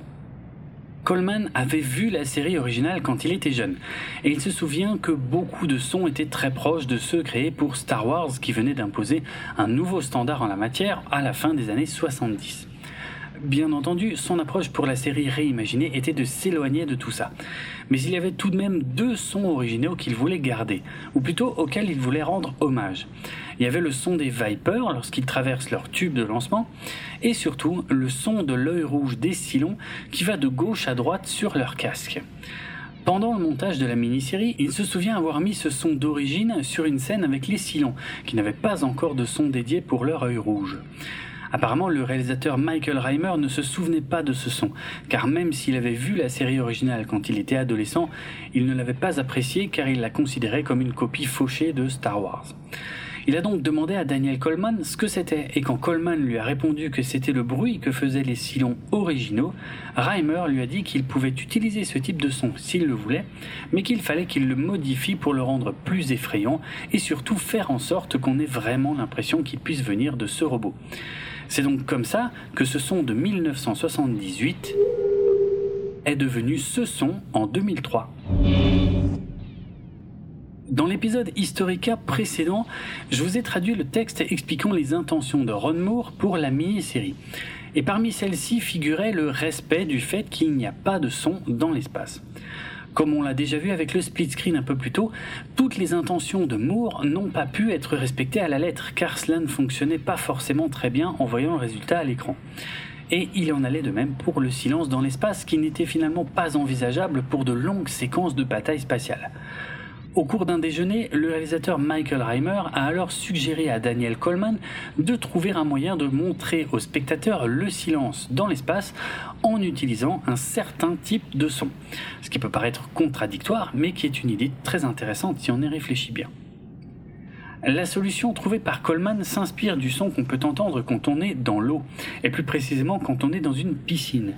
Coleman avait vu la série originale quand il était jeune, et il se souvient que beaucoup de sons étaient très proches de ceux créés pour Star Wars qui venait d'imposer un nouveau standard en la matière à la fin des années 70. Bien entendu, son approche pour la série réimaginée était de s'éloigner de tout ça. Mais il y avait tout de même deux sons originaux qu'il voulait garder, ou plutôt auxquels il voulait rendre hommage. Il y avait le son des Vipers lorsqu'ils traversent leur tube de lancement, et surtout le son de l'œil rouge des Cylons qui va de gauche à droite sur leur casque. Pendant le montage de la mini-série, il se souvient avoir mis ce son d'origine sur une scène avec les Cylons, qui n'avaient pas encore de son dédié pour leur œil rouge. Apparemment, le réalisateur Michael Reimer ne se souvenait pas de ce son, car même s'il avait vu la série originale quand il était adolescent, il ne l'avait pas apprécié car il la considérait comme une copie fauchée de Star Wars. Il a donc demandé à Daniel Coleman ce que c'était, et quand Coleman lui a répondu que c'était le bruit que faisaient les silons originaux, Reimer lui a dit qu'il pouvait utiliser ce type de son s'il le voulait, mais qu'il fallait qu'il le modifie pour le rendre plus effrayant et surtout faire en sorte qu'on ait vraiment l'impression qu'il puisse venir de ce robot. C'est donc comme ça que ce son de 1978 est devenu ce son en 2003. Dans l'épisode Historica précédent, je vous ai traduit le texte expliquant les intentions de Ron Moore pour la mini-série. Et parmi celles-ci figurait le respect du fait qu'il n'y a pas de son dans l'espace. Comme on l'a déjà vu avec le split screen un peu plus tôt, toutes les intentions de Moore n'ont pas pu être respectées à la lettre, car cela ne fonctionnait pas forcément très bien en voyant le résultat à l'écran. Et il en allait de même pour le silence dans l'espace qui n'était finalement pas envisageable pour de longues séquences de bataille spatiale. Au cours d'un déjeuner, le réalisateur Michael Reimer a alors suggéré à Daniel Coleman de trouver un moyen de montrer aux spectateurs le silence dans l'espace en utilisant un certain type de son. Ce qui peut paraître contradictoire, mais qui est une idée très intéressante si on y réfléchit bien. La solution trouvée par Coleman s'inspire du son qu'on peut entendre quand on est dans l'eau, et plus précisément quand on est dans une piscine.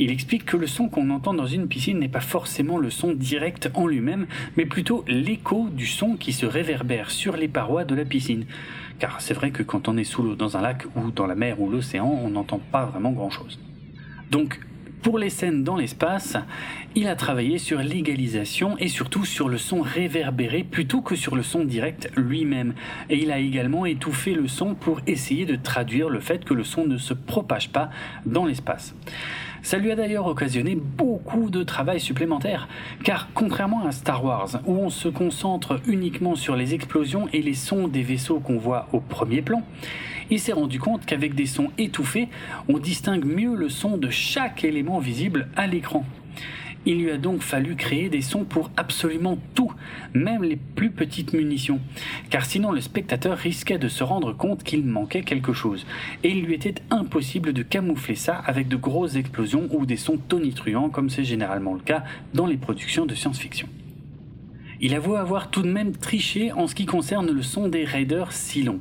Il explique que le son qu'on entend dans une piscine n'est pas forcément le son direct en lui-même, mais plutôt l'écho du son qui se réverbère sur les parois de la piscine. Car c'est vrai que quand on est sous l'eau dans un lac ou dans la mer ou l'océan, on n'entend pas vraiment grand-chose. Pour les scènes dans l'espace, il a travaillé sur l'égalisation et surtout sur le son réverbéré plutôt que sur le son direct lui-même. Et il a également étouffé le son pour essayer de traduire le fait que le son ne se propage pas dans l'espace. Ça lui a d'ailleurs occasionné beaucoup de travail supplémentaire, car contrairement à Star Wars, où on se concentre uniquement sur les explosions et les sons des vaisseaux qu'on voit au premier plan, il s'est rendu compte qu'avec des sons étouffés, on distingue mieux le son de chaque élément visible à l'écran. Il lui a donc fallu créer des sons pour absolument tout, même les plus petites munitions, car sinon le spectateur risquait de se rendre compte qu'il manquait quelque chose, et il lui était impossible de camoufler ça avec de grosses explosions ou des sons tonitruants comme c'est généralement le cas dans les productions de science-fiction. Il avoue avoir tout de même triché en ce qui concerne le son des raiders Cylon,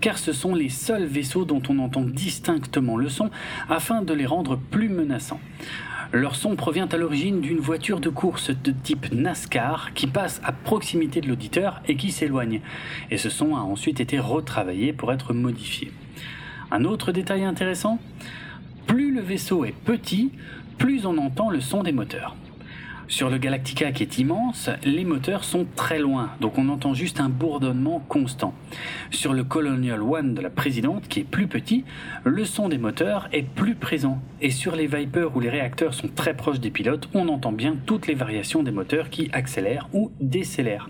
car ce sont les seuls vaisseaux dont on entend distinctement le son afin de les rendre plus menaçants. Leur son provient à l'origine d'une voiture de course de type NASCAR qui passe à proximité de l'auditeur et qui s'éloigne. Et ce son a ensuite été retravaillé pour être modifié. Un autre détail intéressant, plus le vaisseau est petit, plus on entend le son des moteurs. Sur le Galactica qui est immense, les moteurs sont très loin, donc on entend juste un bourdonnement constant. Sur le Colonial One de la présidente, qui est plus petit, le son des moteurs est plus présent. Et sur les Vipers où les réacteurs sont très proches des pilotes, on entend bien toutes les variations des moteurs qui accélèrent ou décélèrent.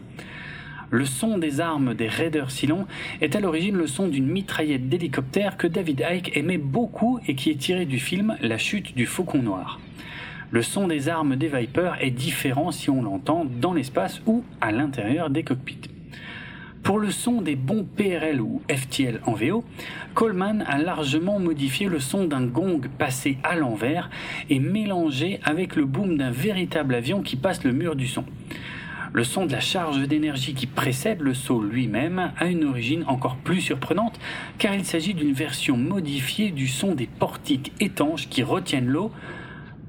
Le son des armes des Raiders Cylon est à l'origine le son d'une mitraillette d'hélicoptère que David Icke aimait beaucoup et qui est tiré du film La chute du Faucon Noir le son des armes des Vipers est différent si on l'entend dans l'espace ou à l'intérieur des cockpits. Pour le son des bons PRL ou FTL en VO, Coleman a largement modifié le son d'un gong passé à l'envers et mélangé avec le boom d'un véritable avion qui passe le mur du son. Le son de la charge d'énergie qui précède le saut lui-même a une origine encore plus surprenante car il s'agit d'une version modifiée du son des portiques étanches qui retiennent l'eau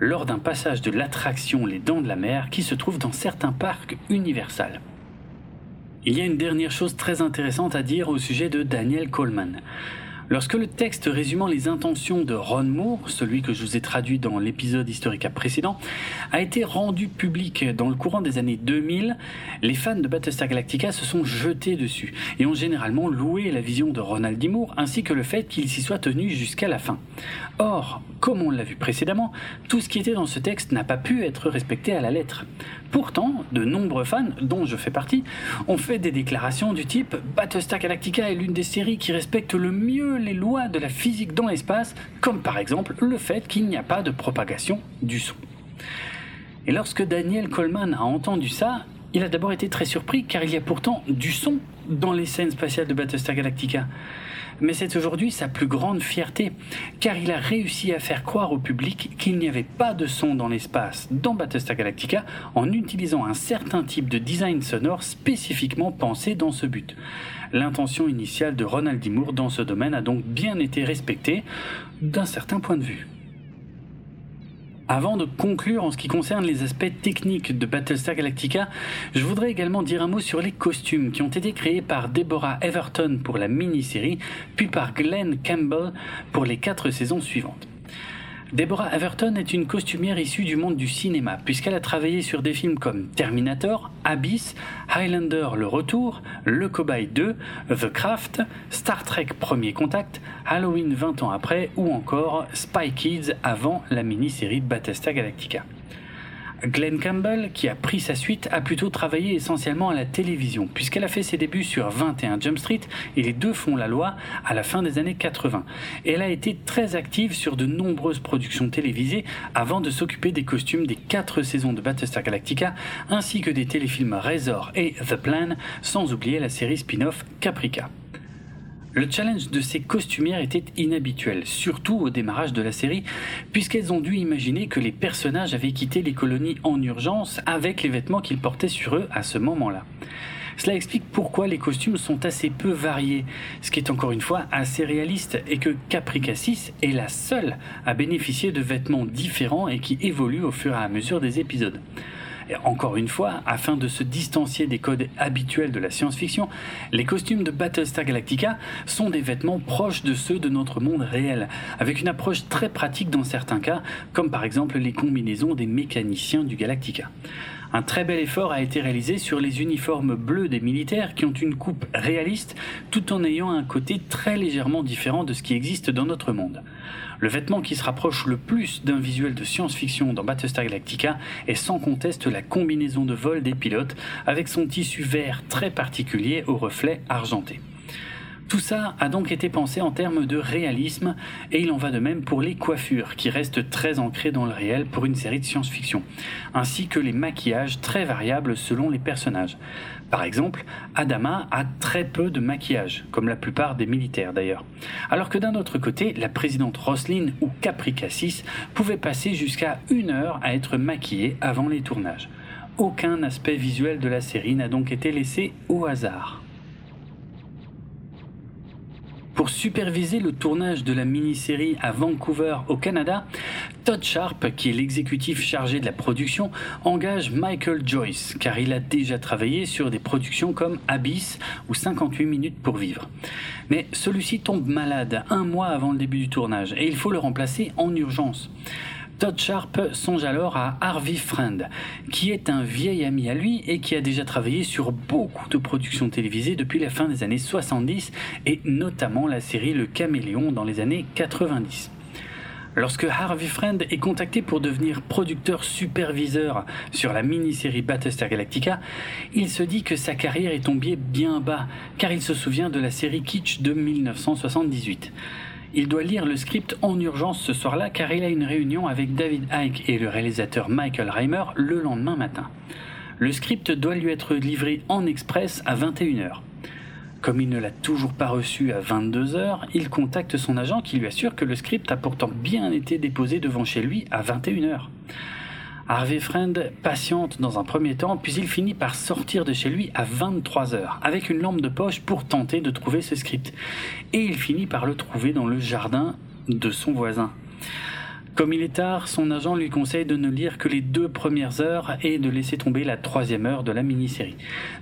lors d'un passage de l'attraction Les Dents de la Mer qui se trouve dans certains parcs Universal. Il y a une dernière chose très intéressante à dire au sujet de Daniel Coleman. Lorsque le texte résumant les intentions de Ron Moore, celui que je vous ai traduit dans l'épisode Historica précédent, a été rendu public dans le courant des années 2000, les fans de Battlestar Galactica se sont jetés dessus et ont généralement loué la vision de Ronald D. Moore ainsi que le fait qu'il s'y soit tenu jusqu'à la fin. Or, comme on l'a vu précédemment, tout ce qui était dans ce texte n'a pas pu être respecté à la lettre. Pourtant, de nombreux fans, dont je fais partie, ont fait des déclarations du type Battlestar Galactica est l'une des séries qui respecte le mieux les lois de la physique dans l'espace, comme par exemple le fait qu'il n'y a pas de propagation du son. Et lorsque Daniel Coleman a entendu ça, il a d'abord été très surpris car il y a pourtant du son dans les scènes spatiales de Battlestar Galactica. Mais c'est aujourd'hui sa plus grande fierté, car il a réussi à faire croire au public qu'il n'y avait pas de son dans l'espace dans Battlestar Galactica en utilisant un certain type de design sonore spécifiquement pensé dans ce but. L'intention initiale de Ronald D. Moore dans ce domaine a donc bien été respectée d'un certain point de vue. Avant de conclure en ce qui concerne les aspects techniques de Battlestar Galactica, je voudrais également dire un mot sur les costumes qui ont été créés par Deborah Everton pour la mini-série, puis par Glenn Campbell pour les quatre saisons suivantes. Deborah Everton est une costumière issue du monde du cinéma, puisqu'elle a travaillé sur des films comme Terminator, Abyss, Highlander Le Retour, Le Cobaye 2, The Craft, Star Trek Premier Contact, Halloween 20 ans après ou encore Spy Kids avant la mini-série de Battlestar Galactica. Glenn Campbell, qui a pris sa suite, a plutôt travaillé essentiellement à la télévision, puisqu'elle a fait ses débuts sur 21 Jump Street et les deux font la loi à la fin des années 80. Et elle a été très active sur de nombreuses productions télévisées avant de s'occuper des costumes des quatre saisons de Battlestar Galactica, ainsi que des téléfilms Razor et The Plan, sans oublier la série spin-off Caprica. Le challenge de ces costumières était inhabituel, surtout au démarrage de la série, puisqu'elles ont dû imaginer que les personnages avaient quitté les colonies en urgence avec les vêtements qu'ils portaient sur eux à ce moment-là. Cela explique pourquoi les costumes sont assez peu variés, ce qui est encore une fois assez réaliste, et que Caprica 6 est la seule à bénéficier de vêtements différents et qui évoluent au fur et à mesure des épisodes encore une fois, afin de se distancier des codes habituels de la science-fiction, les costumes de Battlestar Galactica sont des vêtements proches de ceux de notre monde réel, avec une approche très pratique dans certains cas, comme par exemple les combinaisons des mécaniciens du Galactica. Un très bel effort a été réalisé sur les uniformes bleus des militaires qui ont une coupe réaliste tout en ayant un côté très légèrement différent de ce qui existe dans notre monde. Le vêtement qui se rapproche le plus d'un visuel de science-fiction dans Battlestar Galactica est sans conteste la combinaison de vol des pilotes avec son tissu vert très particulier au reflet argenté. Tout ça a donc été pensé en termes de réalisme et il en va de même pour les coiffures qui restent très ancrées dans le réel pour une série de science-fiction, ainsi que les maquillages très variables selon les personnages. Par exemple, Adama a très peu de maquillage, comme la plupart des militaires d'ailleurs. Alors que d'un autre côté, la présidente Roslyn ou Capri Cassis pouvait passer jusqu'à une heure à être maquillée avant les tournages. Aucun aspect visuel de la série n'a donc été laissé au hasard. Pour superviser le tournage de la mini-série à Vancouver au Canada, Todd Sharp, qui est l'exécutif chargé de la production, engage Michael Joyce, car il a déjà travaillé sur des productions comme Abyss ou 58 minutes pour vivre. Mais celui-ci tombe malade un mois avant le début du tournage et il faut le remplacer en urgence. Todd Sharp songe alors à Harvey Friend, qui est un vieil ami à lui et qui a déjà travaillé sur beaucoup de productions télévisées depuis la fin des années 70 et notamment la série Le Caméléon dans les années 90. Lorsque Harvey Friend est contacté pour devenir producteur superviseur sur la mini-série Battlestar Galactica, il se dit que sa carrière est tombée bien bas, car il se souvient de la série Kitsch de 1978. Il doit lire le script en urgence ce soir-là car il a une réunion avec David Icke et le réalisateur Michael Reimer le lendemain matin. Le script doit lui être livré en express à 21h. Comme il ne l'a toujours pas reçu à 22h, il contacte son agent qui lui assure que le script a pourtant bien été déposé devant chez lui à 21h. Harvey Friend patiente dans un premier temps, puis il finit par sortir de chez lui à 23 heures, avec une lampe de poche pour tenter de trouver ce script. Et il finit par le trouver dans le jardin de son voisin. Comme il est tard, son agent lui conseille de ne lire que les deux premières heures et de laisser tomber la troisième heure de la mini-série.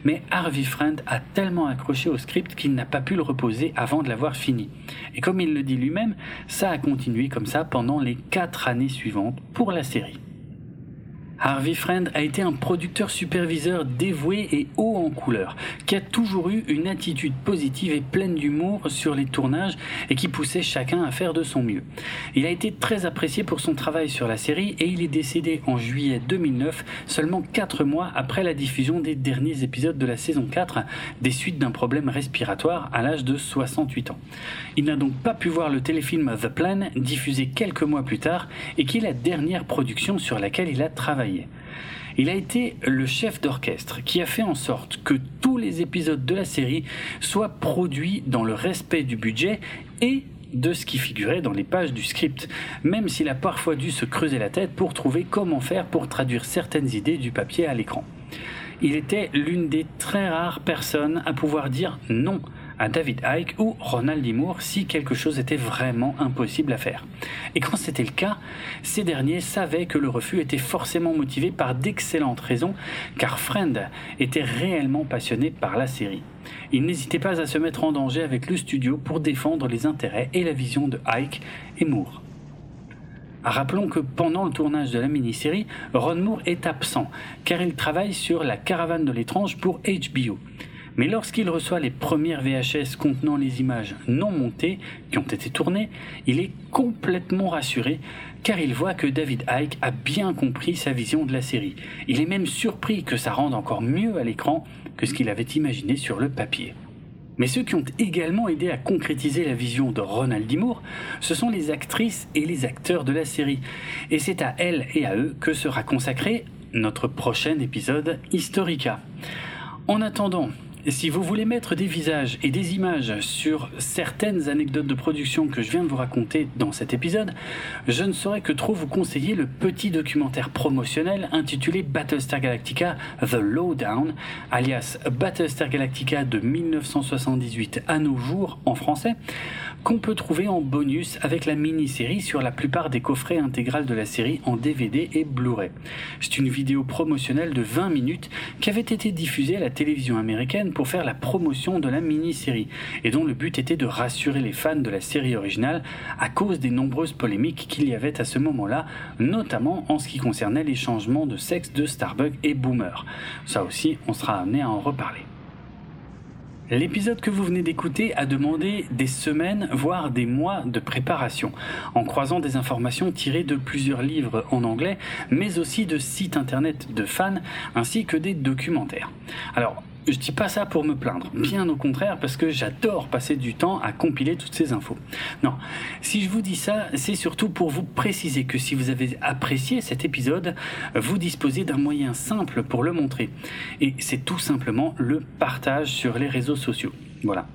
Mais Harvey Friend a tellement accroché au script qu'il n'a pas pu le reposer avant de l'avoir fini. Et comme il le dit lui-même, ça a continué comme ça pendant les quatre années suivantes pour la série. Harvey Friend a été un producteur superviseur dévoué et haut en couleur, qui a toujours eu une attitude positive et pleine d'humour sur les tournages et qui poussait chacun à faire de son mieux. Il a été très apprécié pour son travail sur la série et il est décédé en juillet 2009, seulement 4 mois après la diffusion des derniers épisodes de la saison 4, des suites d'un problème respiratoire à l'âge de 68 ans. Il n'a donc pas pu voir le téléfilm The Plan, diffusé quelques mois plus tard, et qui est la dernière production sur laquelle il a travaillé. Il a été le chef d'orchestre qui a fait en sorte que tous les épisodes de la série soient produits dans le respect du budget et de ce qui figurait dans les pages du script, même s'il a parfois dû se creuser la tête pour trouver comment faire pour traduire certaines idées du papier à l'écran. Il était l'une des très rares personnes à pouvoir dire non à David Icke ou Ronald. Moore si quelque chose était vraiment impossible à faire. Et quand c'était le cas, ces derniers savaient que le refus était forcément motivé par d'excellentes raisons, car Friend était réellement passionné par la série. Il n'hésitait pas à se mettre en danger avec le studio pour défendre les intérêts et la vision de Ike et Moore. Rappelons que pendant le tournage de la mini-série, Ron Moore est absent, car il travaille sur La Caravane de l'étrange pour HBO. Mais lorsqu'il reçoit les premières VHS contenant les images non montées qui ont été tournées, il est complètement rassuré car il voit que David Icke a bien compris sa vision de la série. Il est même surpris que ça rende encore mieux à l'écran que ce qu'il avait imaginé sur le papier. Mais ceux qui ont également aidé à concrétiser la vision de Ronald. Moore, ce sont les actrices et les acteurs de la série. Et c'est à elles et à eux que sera consacré notre prochain épisode Historica. En attendant, si vous voulez mettre des visages et des images sur certaines anecdotes de production que je viens de vous raconter dans cet épisode, je ne saurais que trop vous conseiller le petit documentaire promotionnel intitulé Battlestar Galactica The Lowdown, alias Battlestar Galactica de 1978 à nos jours en français, qu'on peut trouver en bonus avec la mini-série sur la plupart des coffrets intégrales de la série en DVD et Blu-ray. C'est une vidéo promotionnelle de 20 minutes qui avait été diffusée à la télévision américaine pour faire la promotion de la mini-série et dont le but était de rassurer les fans de la série originale à cause des nombreuses polémiques qu'il y avait à ce moment-là, notamment en ce qui concernait les changements de sexe de Starbuck et Boomer. Ça aussi, on sera amené à en reparler. L'épisode que vous venez d'écouter a demandé des semaines, voire des mois de préparation, en croisant des informations tirées de plusieurs livres en anglais, mais aussi de sites internet de fans, ainsi que des documentaires. Alors, je dis pas ça pour me plaindre, bien au contraire, parce que j'adore passer du temps à compiler toutes ces infos. Non, si je vous dis ça, c'est surtout pour vous préciser que si vous avez apprécié cet épisode, vous disposez d'un moyen simple pour le montrer. Et c'est tout simplement le partage sur les réseaux sociaux. Voilà.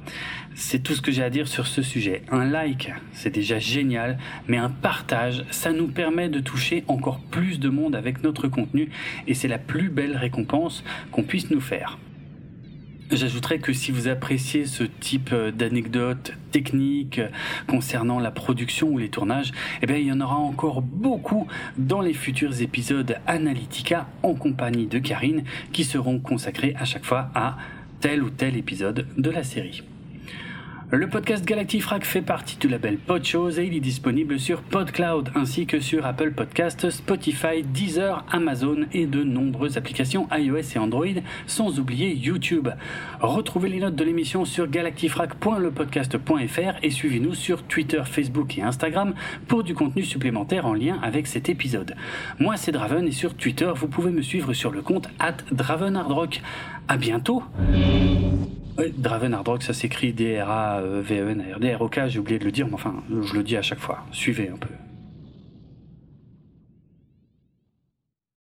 C'est tout ce que j'ai à dire sur ce sujet. Un like, c'est déjà génial, mais un partage, ça nous permet de toucher encore plus de monde avec notre contenu et c'est la plus belle récompense qu'on puisse nous faire. J'ajouterais que si vous appréciez ce type euh, d'anecdotes techniques concernant la production ou les tournages, eh bien, il y en aura encore beaucoup dans les futurs épisodes Analytica en compagnie de Karine qui seront consacrés à chaque fois à tel ou tel épisode de la série. Le podcast Galactifrac fait partie du label Podchose et il est disponible sur PodCloud ainsi que sur Apple Podcasts, Spotify, Deezer, Amazon et de nombreuses applications iOS et Android, sans oublier YouTube. Retrouvez les notes de l'émission sur galactifrac.lepodcast.fr et suivez-nous sur Twitter, Facebook et Instagram pour du contenu supplémentaire en lien avec cet épisode. Moi c'est Draven et sur Twitter vous pouvez me suivre sur le compte at DravenHardRock. À bientôt oui, Draven Hard ça s'écrit D-R-A-V-E-N-R-D-R-O-K, j'ai oublié de le dire, mais enfin, je le dis à chaque fois. Suivez un peu.